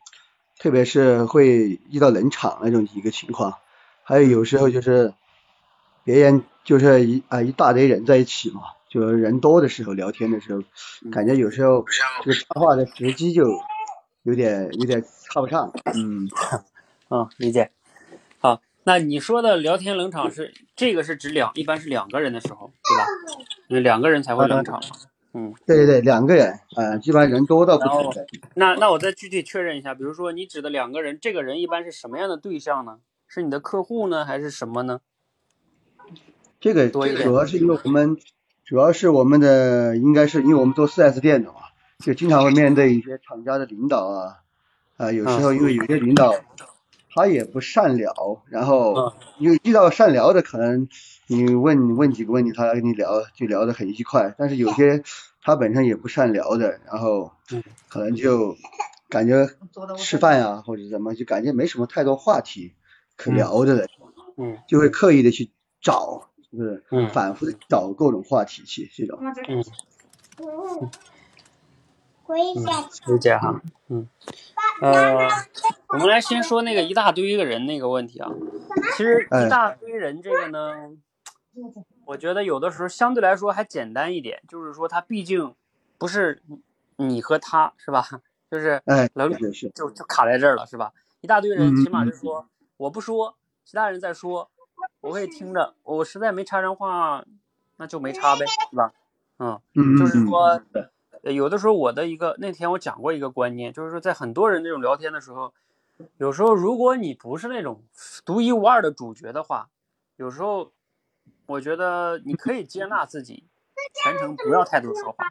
特别是会遇到冷场那种一个情况，还有有时候就是别人就是一啊一大堆人在一起嘛，就人多的时候聊天的时候，感觉有时候这个插话的时机就有点有点插不上，嗯。嗯，理解。好，那你说的聊天冷场是这个是指两，一般是两个人的时候，对吧？因为两个人才会冷场嘛。嗯。对对对，两个人，呃，基本上人多到不然后存在。那那我再具体确认一下，比如说你指的两个人，这个人一般是什么样的对象呢？是你的客户呢，还是什么呢？这个主要是因为我们，主要是我们的，应该是因为我们做 4S 店的嘛，就经常会面对一些厂家的领导啊，啊、有时候因为有些领导他也不善聊，然后嗯。因为遇到善聊的，可能你问问几个问题，他跟你聊就聊得很愉快，但是有些他本身也不善聊的，然后嗯可能就感觉吃饭啊或者怎么，就感觉没什么太多话题可嗯。聊的了，嗯。就会刻意的去找，就是嗯反复的找各种话题去这种。嗯。回家哈，嗯，呃，我们来先说那个一大堆个人那个问题啊。其实哎一大堆人这个呢，我觉得有的时候相对来说还简单一点，就是说他毕竟不是你和他是吧？就是哎，能是是，就就卡在这儿了是吧？一大堆人嗯起码是说我不说，其他人在说，我可以听着，我实在没插上话，那就没插呗，是吧？嗯。嗯，就是嗯说，呃有的时候我的一个那天我讲过一个观念，就是说在很多人这种聊天的时候，有时候如果你不是那种独一无二的主角的话，有时候我觉得你可以接纳自己，全程不要太多说话，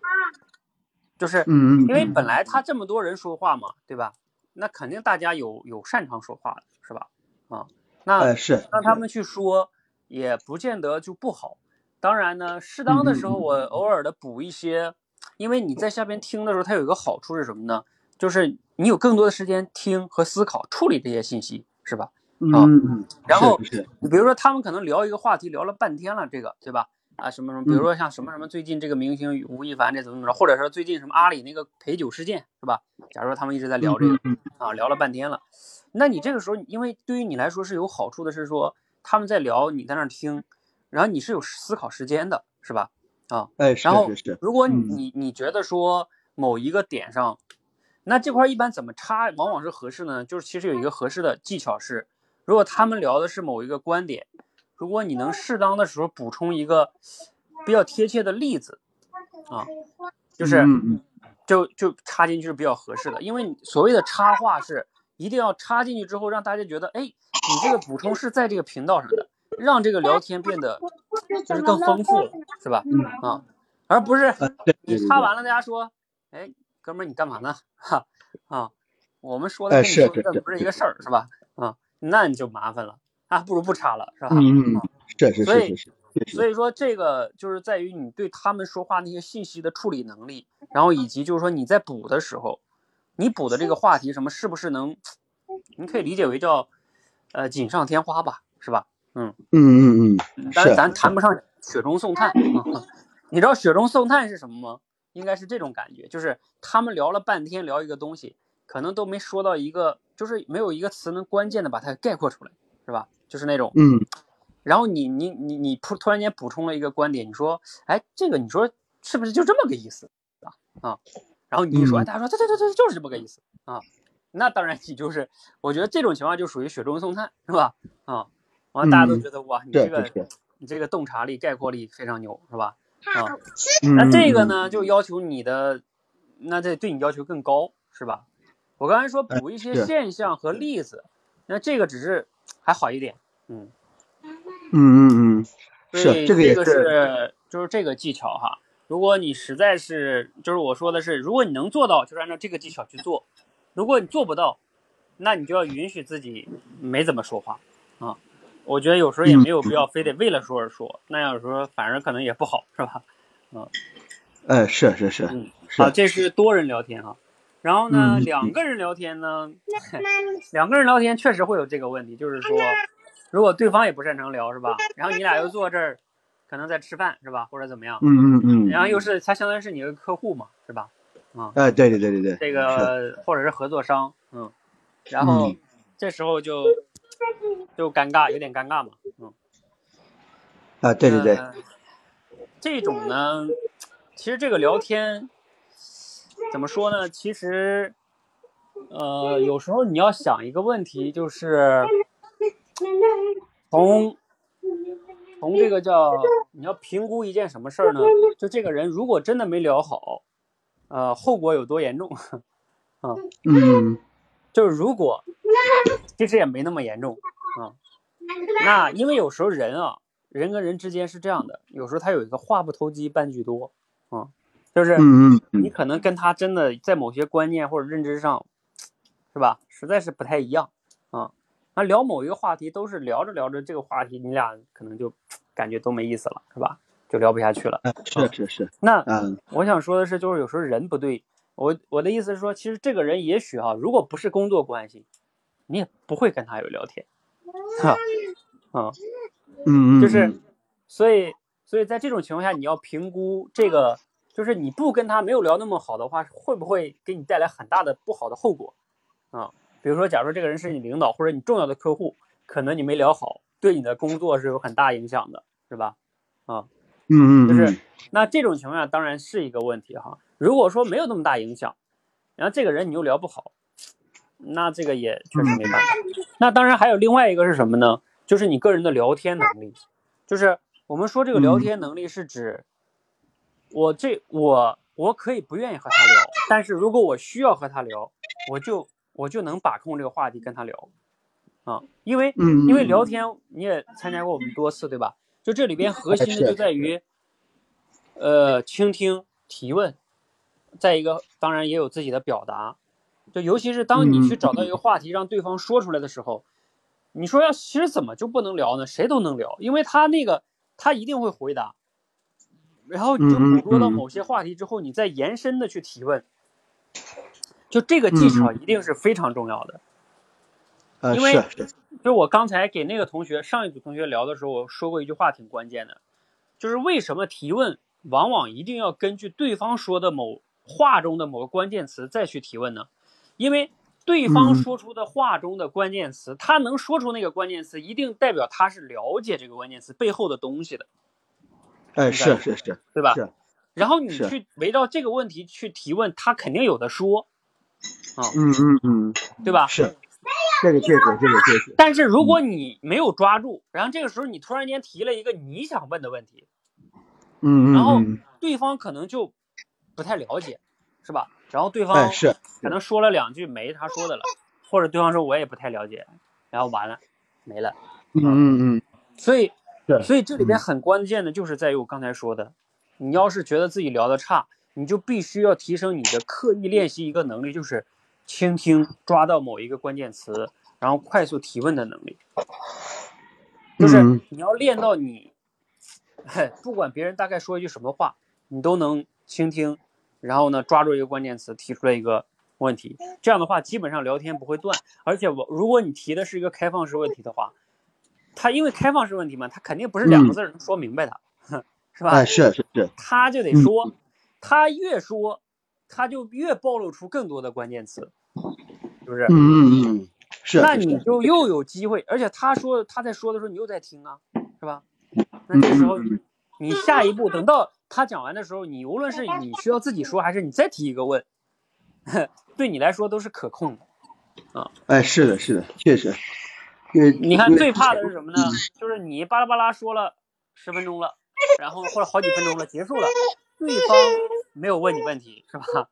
就是因为本来他这么多人说话嘛，对吧？那肯定大家有有擅长说话的，是吧？啊，那哎是，让他们去说，也不见得就不好。当然呢，适当的时候我偶尔的补一些，因为你在下边听的时候，它有一个好处是什么呢？就是你有更多的时间听和思考、处理这些信息，是吧？嗯啊然后你比如说，他们可能聊一个话题聊了半天了，这个对吧？啊，什么什么，比如说像什么什么，最近这个明星吴亦凡这怎么怎么着，或者说最近什么阿里那个陪酒事件，是吧？假如说他们一直在聊这个，嗯啊，聊了半天了，那你这个时候，因为对于你来说是有好处的，是说他们在聊，你在那儿听，然后你是有思考时间的，是吧？啊，哎然后如果你嗯你你觉得说某一个点上，那这块儿一般怎么插，往往是合适呢？就是其实有一个合适的技巧是，如果他们聊的是某一个观点，如果你能适当的时候补充一个比较贴切的例子，啊，就是就就插进去是比较合适的，因为所谓的插话是一定要插进去之后，让大家觉得，哎，你这个补充是在这个频道上的，让这个聊天变得就是更丰富了，是吧？啊，而不是你插完了，大家说，哎，哥们儿你干嘛呢？哈啊，我们说的哎跟你是是是说的不是一个事儿，是吧？啊，那你就麻烦了啊，不如不插了，是吧？嗯嗯，是是所以所以说，这个就是在于你对他们说话那些信息的处理能力，然后以及就是说你在补的时候，你补的这个话题什么是不是能，你可以理解为叫，呃，锦上添花吧，是吧？嗯，嗯嗯嗯，但是是咱谈不上雪中送炭。你知道雪中送炭是什么吗？应该是这种感觉，就是他们聊了半天聊一个东西，可能都没说到一个，就是没有一个词能关键的把它概括出来，是吧？就是那种，嗯然后你你你你突突然间补充了一个观点，你说，哎，这个你说是不是就这么个意思啊？啊，然后你一说，大家说对对对对，就是这么个意思啊。那当然，你就是我觉得这种情况就属于雪中送炭，是吧？啊，完了大家都嗯觉得哇，你这个你这个洞察力、概括力非常牛，是吧？啊，嗯那这个嗯呢，就要求你的，那这对你要求更高，是吧？我刚才说补一些现象和例子，那这个只是还好一点，嗯。嗯嗯嗯，所是这个是就是这个技巧哈。如果你实在是就是我说的是，如果你能做到，就是按照这个技巧去做；如果你做不到，那你就要允许自己没怎么说话啊。我觉得有时候也没有必要非得为了说而说，那样有时候反而可能也不好，是吧？嗯哎是是是嗯，是好，这是多人聊天哈。然后呢，嗯两个人聊天呢，两个人聊天确实会有这个问题，就是说，如果对方也不擅长聊，是吧？然后你俩又坐这儿，可能在吃饭，是吧？或者怎么样？嗯嗯嗯，然后又是他相当于是你的客户嘛，是吧？啊，哎对对对对对，这个或者是合作商，嗯，然后嗯这时候就就尴尬，有点尴尬嘛，嗯，啊对对对，呃这种呢，其实这个聊天怎么说呢？其实，呃，有时候你要想一个问题，就是 从从这个叫你要评估一件什么事儿呢？就这个人如果真的没聊好，呃，后果有多严重？嗯就是如果其实也没那么严重啊。那因为有时候人啊，人跟人之间是这样的，有时候他有一个话不投机半句多啊，就是你可能跟他真的在某些观念或者认知上，是吧？实在是不太一样啊。那聊某一个话题，都是聊着聊着这个话题，你俩可能就感觉都没意思了，是吧？就聊不下去了。哎是是是，那嗯我想说的是，就是有时候人不对，我我的意思是说，其实这个人也许啊，如果不是工作关系，你也不会跟他有聊天，哈，啊，嗯嗯就是嗯，所以所以在这种情况下，你要评估这个就是你不跟他没有聊那么好的话，会不会给你带来很大的不好的后果啊？比如说，假如这个人是你领导或者你重要的客户，可能你没聊好，对你的工作是有很大影响的，是吧？啊，嗯嗯，就是那这种情况下当然是一个问题哈。如果说没有那么大影响，然后这个人你又聊不好，那这个也确实没办法。那当然还有另外一个是什么呢？就是你个人的聊天能力，就是我们说这个聊天能力是指我这我我可以不愿意和他聊，但是如果我需要和他聊，我就我就能把控这个话题跟他聊。啊，因为因为聊天你也参加过我们多次对吧？就这里边核心的就在于呃倾听提问。再一个，当然也有自己的表达，就尤其是当你去找到一个。话题让对方说出来的时候，你说要其实怎么就不能聊呢？谁都能聊，因为他那个他一定会回答，然后你就捕捉到某些话题之后，你再延伸的去提问，就这个技巧一定是非常重要的。呃，因为就我刚才给那个同学上一组同学聊的时候，我说过一句话挺关键的，就是为什么提问往往一定要根据对方说的某。话中的某个关键词再去提问呢？因为对方说出的话中的关键词，他能说出那个关键词，一定代表他是了解这个关键词背后的东西的。哎，是是是，对吧？是。然后你去围绕这个问题去提问，他肯定有的说。啊，嗯嗯嗯，对吧？是，这个确实，这个确实。但是如果你没有抓住，然后这个时候你突然间提了一个你想问的问题，嗯嗯，然后对方可能就。不太了解，是吧？然后对方是可能说了两句没他说的了，或者对方说我也不太了解，然后完了没了。嗯嗯嗯。所以，所以这里边很关键的就是在于我刚才说的，你要是觉得自己聊的差，你就必须要提升你的刻意练习一个能力，就是倾听，抓到某一个关键词，然后快速提问的能力。就是你要练到你，不管别人大概说一句什么话，你都能倾听。然后呢，抓住一个关键词，提出来一个问题，这样的话，基本上聊天不会断。而且我，如果你提的是一个开放式问题的话，他因为开放式问题嘛，他肯定不是两个字能说明白的，是吧？哎，是是是，他就得说，他越说，他就越暴露出更多的关键词，是不是？嗯嗯嗯，是。那你就又有机会，而且他说他在说的时候，你又在听啊，是吧？那这时候你下一步等到。他讲完的时候，你无论是你需要自己说，还是你再提一个问，对你来说都是可控的，啊，哎，是的，是的，确实，因为你看最怕的是什么呢？就是你巴拉巴拉说了十分钟了，然后或者好几分钟了，结束了，对方没有问你问题，是吧？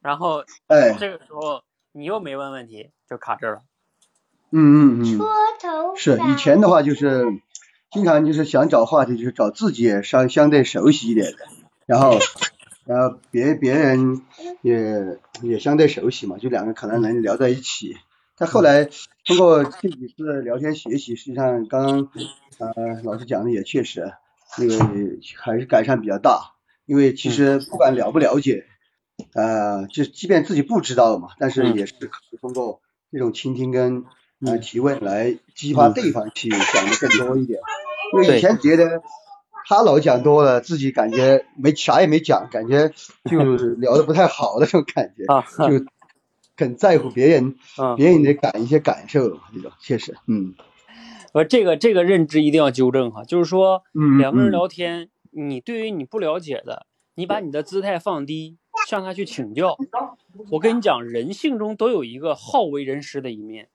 然后，哎，这个时候你又没问问题，就卡这儿了。嗯嗯嗯，是以前的话就是。经常就是想找话题，就是找自己相相对熟悉一点的，然后，然后别别人也也相对熟悉嘛，就两个可能能聊在一起。但后来通过这几次聊天学习，实际上刚刚呃老师讲的也确实，那个还是改善比较大。因为其实不管了不了解，呃，就即便自己不知道嘛，但是也是可以通过这种倾听跟。呃，提问来激发对方去讲的更多一点，因为以前觉得他老讲多了，自己感觉没啥也没讲，感觉就 聊的不太好的那种感觉，就很在乎别人，别人的感一些感受这种，确实，嗯，呃，这个这个认知一定要纠正哈，就是说，嗯，两个人聊天，你对于你不了解的，你把你的姿态放低，向他去请教。我跟你讲，人性中都有一个好为人师的一面。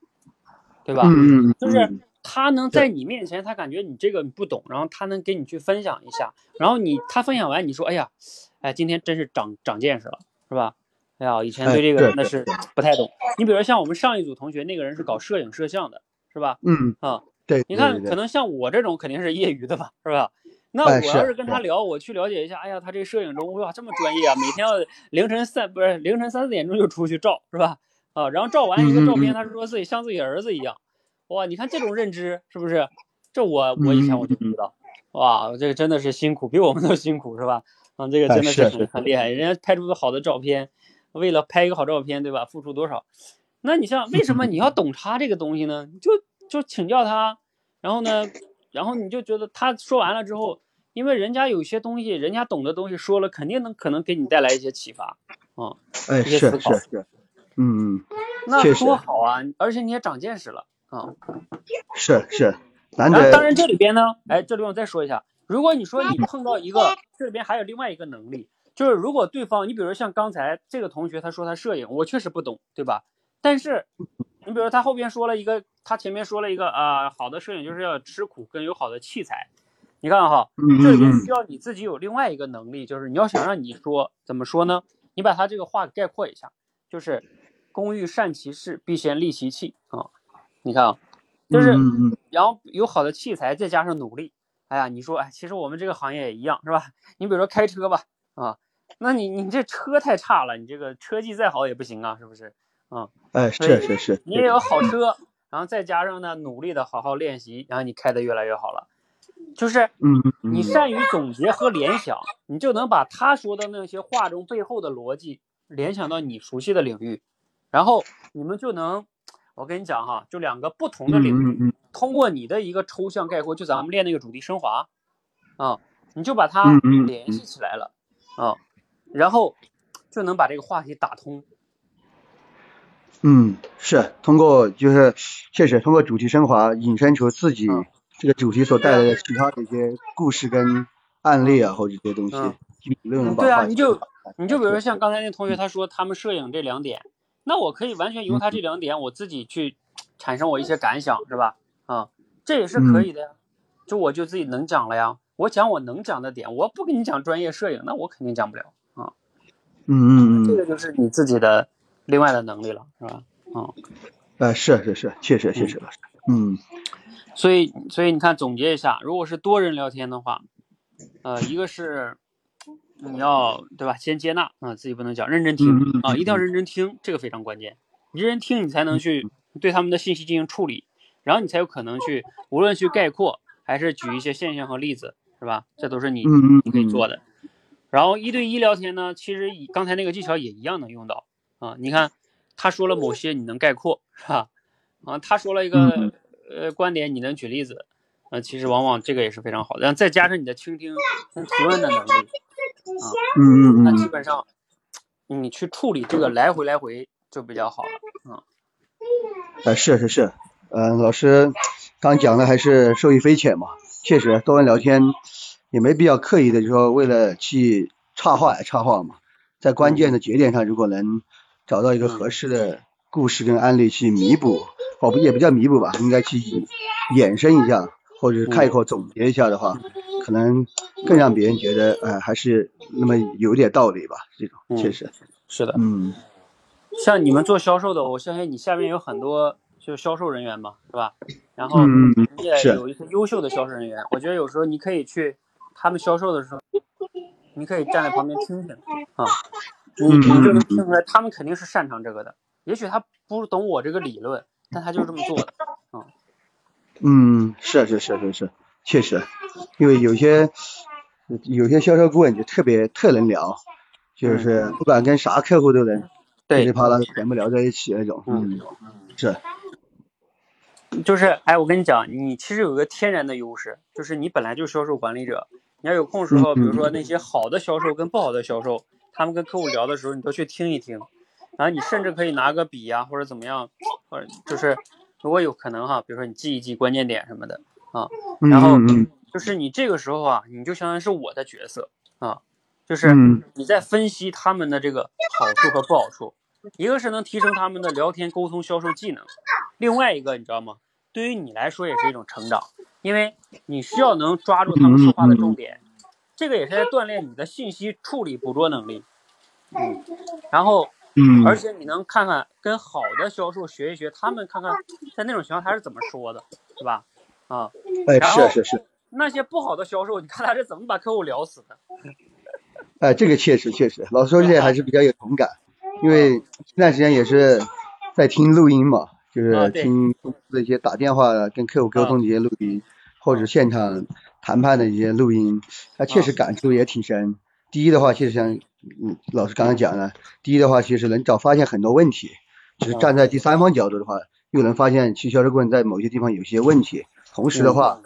对吧？嗯就是他能在你面前，他感觉你这个你不懂，然后他能给你去分享一下，然后你他分享完，你说，哎呀，哎，今天真是长长见识了，是吧？哎呀，以前对这个那是不太懂。你比如说像我们上一组同学，那个人是搞摄影摄像的，是吧？嗯啊，对。你看，可能像我这种肯定是业余的吧，是吧？那我要是跟他聊，我去了解一下，哎呀，他这摄影中哇这么专业啊，每天要凌晨三不是凌晨三四点钟就出去照，是吧？啊，然后照完一个照片，他说自己像自己儿子一样，哇！你看这种认知是不是？这我我以前我就不知道，哇，这个真的是辛苦，比我们都辛苦是吧？啊，这个真的是很很厉害，人家拍出的好的照片，为了拍一个好照片，对吧？付出多少？那你像为什么你要懂他这个东西呢？就就请教他，然后呢，然后你就觉得他说完了之后，因为人家有些东西，人家懂的东西说了，肯定能可能给你带来一些启发，嗯、哎，一些是思考是是，嗯嗯，那多好啊！而且你也长见识了啊。是是，当然这里边呢，哎，这里我再说一下，如果你说你碰到一个，这里边还有另外一个能力，就是如果对方，你比如像刚才这个同学他说他摄影，我确实不懂，对吧？但是你比如他后边说了一个，他前面说了一个啊、好的摄影就是要吃苦跟有好的器材。你看哈，嗯这里边嗯需要你自己有另外一个能力，就是你要想让你说怎么说呢？你把他这个话概括一下，就是“工欲善其事，必先利其器”啊。你看啊，就是然后有好的器材，再加上努力，哎呀，你说哎，其实我们这个行业也一样，是吧？你比如说开车吧，啊，那你你这车太差了，你这个车技再好也不行啊，是不是？啊，哎，是是是，你也有好车，然后再加上呢努力的好好练习，然后你开的越来越好了。就是嗯你。善于总结和联想，你就能把他说的那些话中背后的逻辑联想到你熟悉的领域，然后你们就能，我跟你讲哈，就两个不同的领域，通过你的一个抽象概括，就咱们练那个主题升华，啊，你就把它联系起来了，啊，然后就能把这个话题打通。嗯，是通过就是确实通过主题升华引申出自己嗯这个主题所带来的其他的一些故事跟案例啊，或者这些东西对啊，你就你就比如说像刚才那同学他说他们摄影这两点，那我可以完全由他这两点我自己去产生我一些感想，是吧？啊，这也是可以的呀。就我就自己能讲了呀，我讲我能讲的点，我不跟你讲专业摄影，那我肯定讲不了啊。嗯嗯嗯，这个就是你自己的另外的能力了，是吧？啊，呃是是是，确实确实老师，嗯所以所以你看总结一下，如果是多人聊天的话，呃，一个是你要对吧，先接纳啊，自己不能讲，认真听啊，嗯一定要认真听，这个非常关键。你认真听，你才能去对他们的信息进行处理，然后你才有可能去无论去概括还是举一些现象和例子，是吧？这都是你你可以做的。然后一对一聊天呢，其实以刚才那个技巧也一样能用到啊。你看他说了某些你能概括，是吧？啊，他说了一个嗯呃观点，你能举例子，呃，其实往往这个也是非常好的。然后再加上你的倾听跟提问的能力，啊，嗯嗯那基嗯，本上你去处理这个来回来回就比较好了。啊，呃是是是，呃老师刚讲的还是受益匪浅嘛，确实多人聊天也没必要刻意的就说为了去插话而插话嘛，在关键的节点上如果能找到一个合适的故事跟案例去弥补，哦不也不叫弥补吧，应该去衍生一下，或者是概括总结一下的话，可能更让别人觉得呃还是那么有点道理吧，这种嗯确实，是的，嗯。像你们做销售的，我相信你下面有很多就销售人员嘛，是吧？然后嗯也有一些优秀的销售人员，我觉得有时候你可以去他们销售的时候，你可以站在旁边听听啊，你嗯你就能听出来他们肯定是擅长这个的。也许他不懂我这个理论，但他就是这么做的。嗯，是是是是是，确实，因为有些有些销售顾问就特别特能聊，就是不管跟啥客户都能噼里，啪啦全部聊在一起那种，嗯。嗯，是，就是哎，我跟你讲，你其实有个天然的优势，就是你本来就是销售管理者，你要有空时候，比如说那些好的销售跟不好的销售，他们跟客户聊的时候，你都去听一听，然后你甚至可以拿个笔呀、或者怎么样，或者就是如果有可能哈，比如说你记一记关键点什么的啊，嗯然后就是你这个时候啊，你就相当于是我的角色啊，就是嗯你在分析他们的这个好处和不好处，一个是能提升他们的聊天、沟通、销售技能，另外一个你知道吗？对于你来说也是一种成长，因为你需要能抓住他们说话的重点，这个也是在锻炼你的信息处理捕捉能力。嗯，然后嗯，而且你能看看跟好的销售学一学，他们看看在那种情况他是怎么说的，是吧？啊，哎是是是，那些不好的销售，你看他是怎么把客户聊死的？哎这个确实确实，老实说这还是比较有同感，因为前段时间也是在听录音嘛，就是听公司的一些打电话跟客户沟通的一些录音，或者现场谈判的一些录音，他确实感触也挺深。第一的话，其实像嗯老师刚才讲的，第一的话其实能找发现很多问题，就是站在第三方角度的话，又能发现其实销售顾问在某些地方有些问题，同时的话，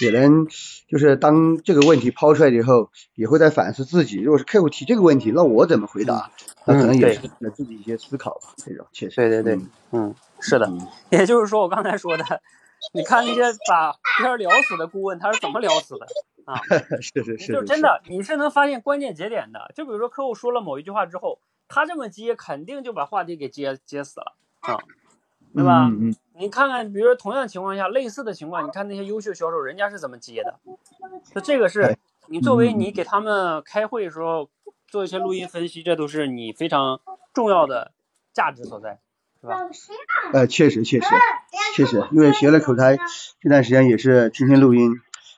也能就是当这个问题抛出来以后，也会在反思自己。如果是客户提这个问题，那我怎么回答？那可能也是自己一些思考吧。这种确实。对对对，嗯，是的。也就是说，我刚才说的，你看那些把天聊死的顾问，他是怎么聊死的啊？是是是。就真的，你是能发现关键节点的。就比如说，客户说了某一句话之后，他这么接，肯定就把话题给接接死了啊。对吧？嗯嗯。你看看，比如说同样情况下，类似的情况，你看那些优秀销售，人家是怎么接的？就这个是你作为你给他们开会的时候做一些录音分析，这都是你非常重要的价值所在，是吧？呃，确实确实确实，因为学了口才这段时间也是天天录音，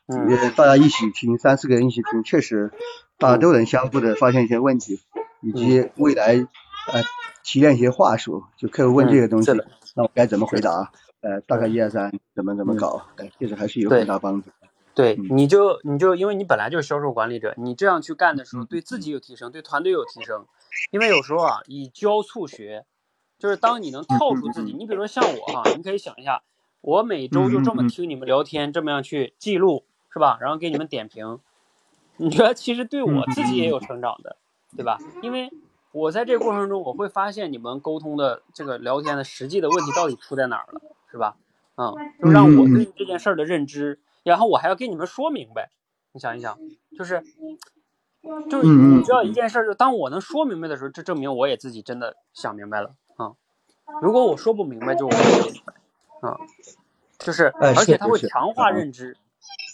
嗯，大家一起听，三四个人一起听，确实大家都能相互的发现一些问题，以及未来呃提炼一些话术，就客户问这个东西。那我该怎么回答？呃，大概一二三，怎么怎么搞？哎，确实还是有很大帮助。对，你就你就因为你本来就是销售管理者，你这样去干的时候，对自己有提升，对团队有提升。因为有时候啊，以教促学，就是当你能跳出自己，你比如说像我哈，你可以想一下，我每周就这么听你们聊天，这么样去记录，是吧？然后给你们点评，你觉得其实对我自己也有成长的，对吧？因为。我在这个过程中，我会发现你们沟通的这个聊天的实际的问题到底出在哪儿了，是吧？嗯，就让我对这件事儿的认知，然后我还要给你们说明白。你想一想，就是，就是你知道一件事儿，就当我能说明白的时候，这证明我也自己真的想明白了啊。如果我说不明白，就我不明白啊，就是，而且它会强化认知，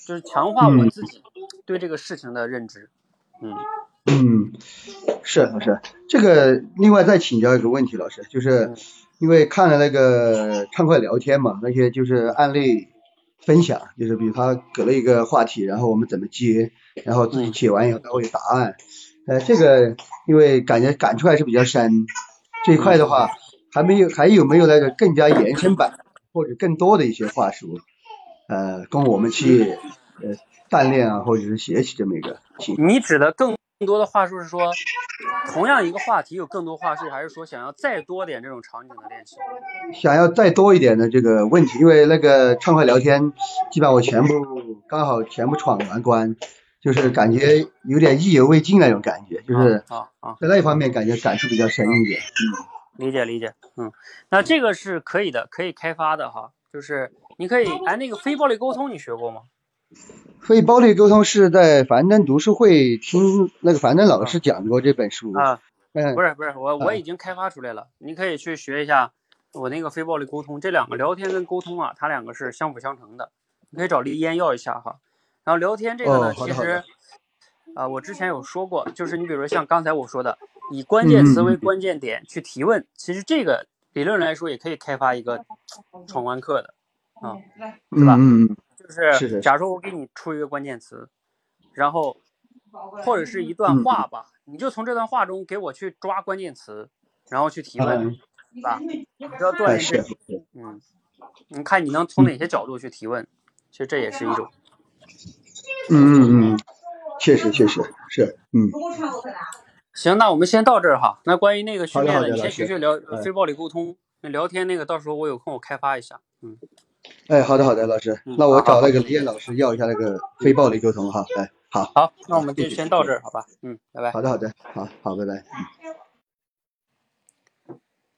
就是强化我自己对这个事情的认知，嗯。嗯，是老师，这个另外再请教一个问题，老师，就是因为看了那个畅快聊天嘛，那些就是案例分享，就是比如他给了一个话题，然后我们怎么接，然后自己写完以后他会有答案，呃，这个因为感觉感触还是比较深，这一块的话还没有还有没有那个更加延伸版或者更多的一些话术，呃，供我们去呃锻炼啊，或者是学习这么一个。你指的更？更多的话术是说，同样一个话题有更多话术，还是说想要再多点这种场景的练习？想要再多一点的这个问题，因为那个畅快聊天，基本上我全部刚好全部闯完关，就是感觉有点意犹未尽那种感觉，就是啊啊，在那一方面感觉感触比较深一点。嗯，理解理解，嗯，那这个是可以的，可以开发的哈，就是你可以哎，那个非暴力沟通你学过吗？非暴力沟通是在樊登读书会听那个樊登老师讲过这本书啊，嗯，不是不是，我我已经开发出来了，你可以去学一下我那个非暴力沟通，这两个聊天跟沟通啊，它两个是相辅相成的，你可以找李嫣要一下哈。然后聊天这个呢，其实啊，我之前有说过，就是你比如说像刚才我说的，以关键词为关键点去提问，其实这个理论来说也可以开发一个闯关课的啊，是吧？嗯嗯。就是，假如说我给你出一个关键词，然后或者是一段话吧，你就从这段话中给我去抓关键词，然后去提问，是吧？要锻炼这，嗯，你看你能从哪些角度去提问？其实这也是一种。嗯嗯嗯，确实确实是，嗯。行，那我们先到这儿哈。那关于那个训练的，你先学学聊非暴力沟通，那聊天那个到时候我有空我开发一下，嗯。哎，好的好的，老师，那我找那个李艳老师要一下那个非暴力沟通哈，来，好，好，那我们就先到这儿，好吧，嗯，拜拜。好的好的，好好，拜拜。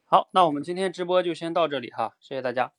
好，那我们今天直播就先到这里哈，谢谢大家。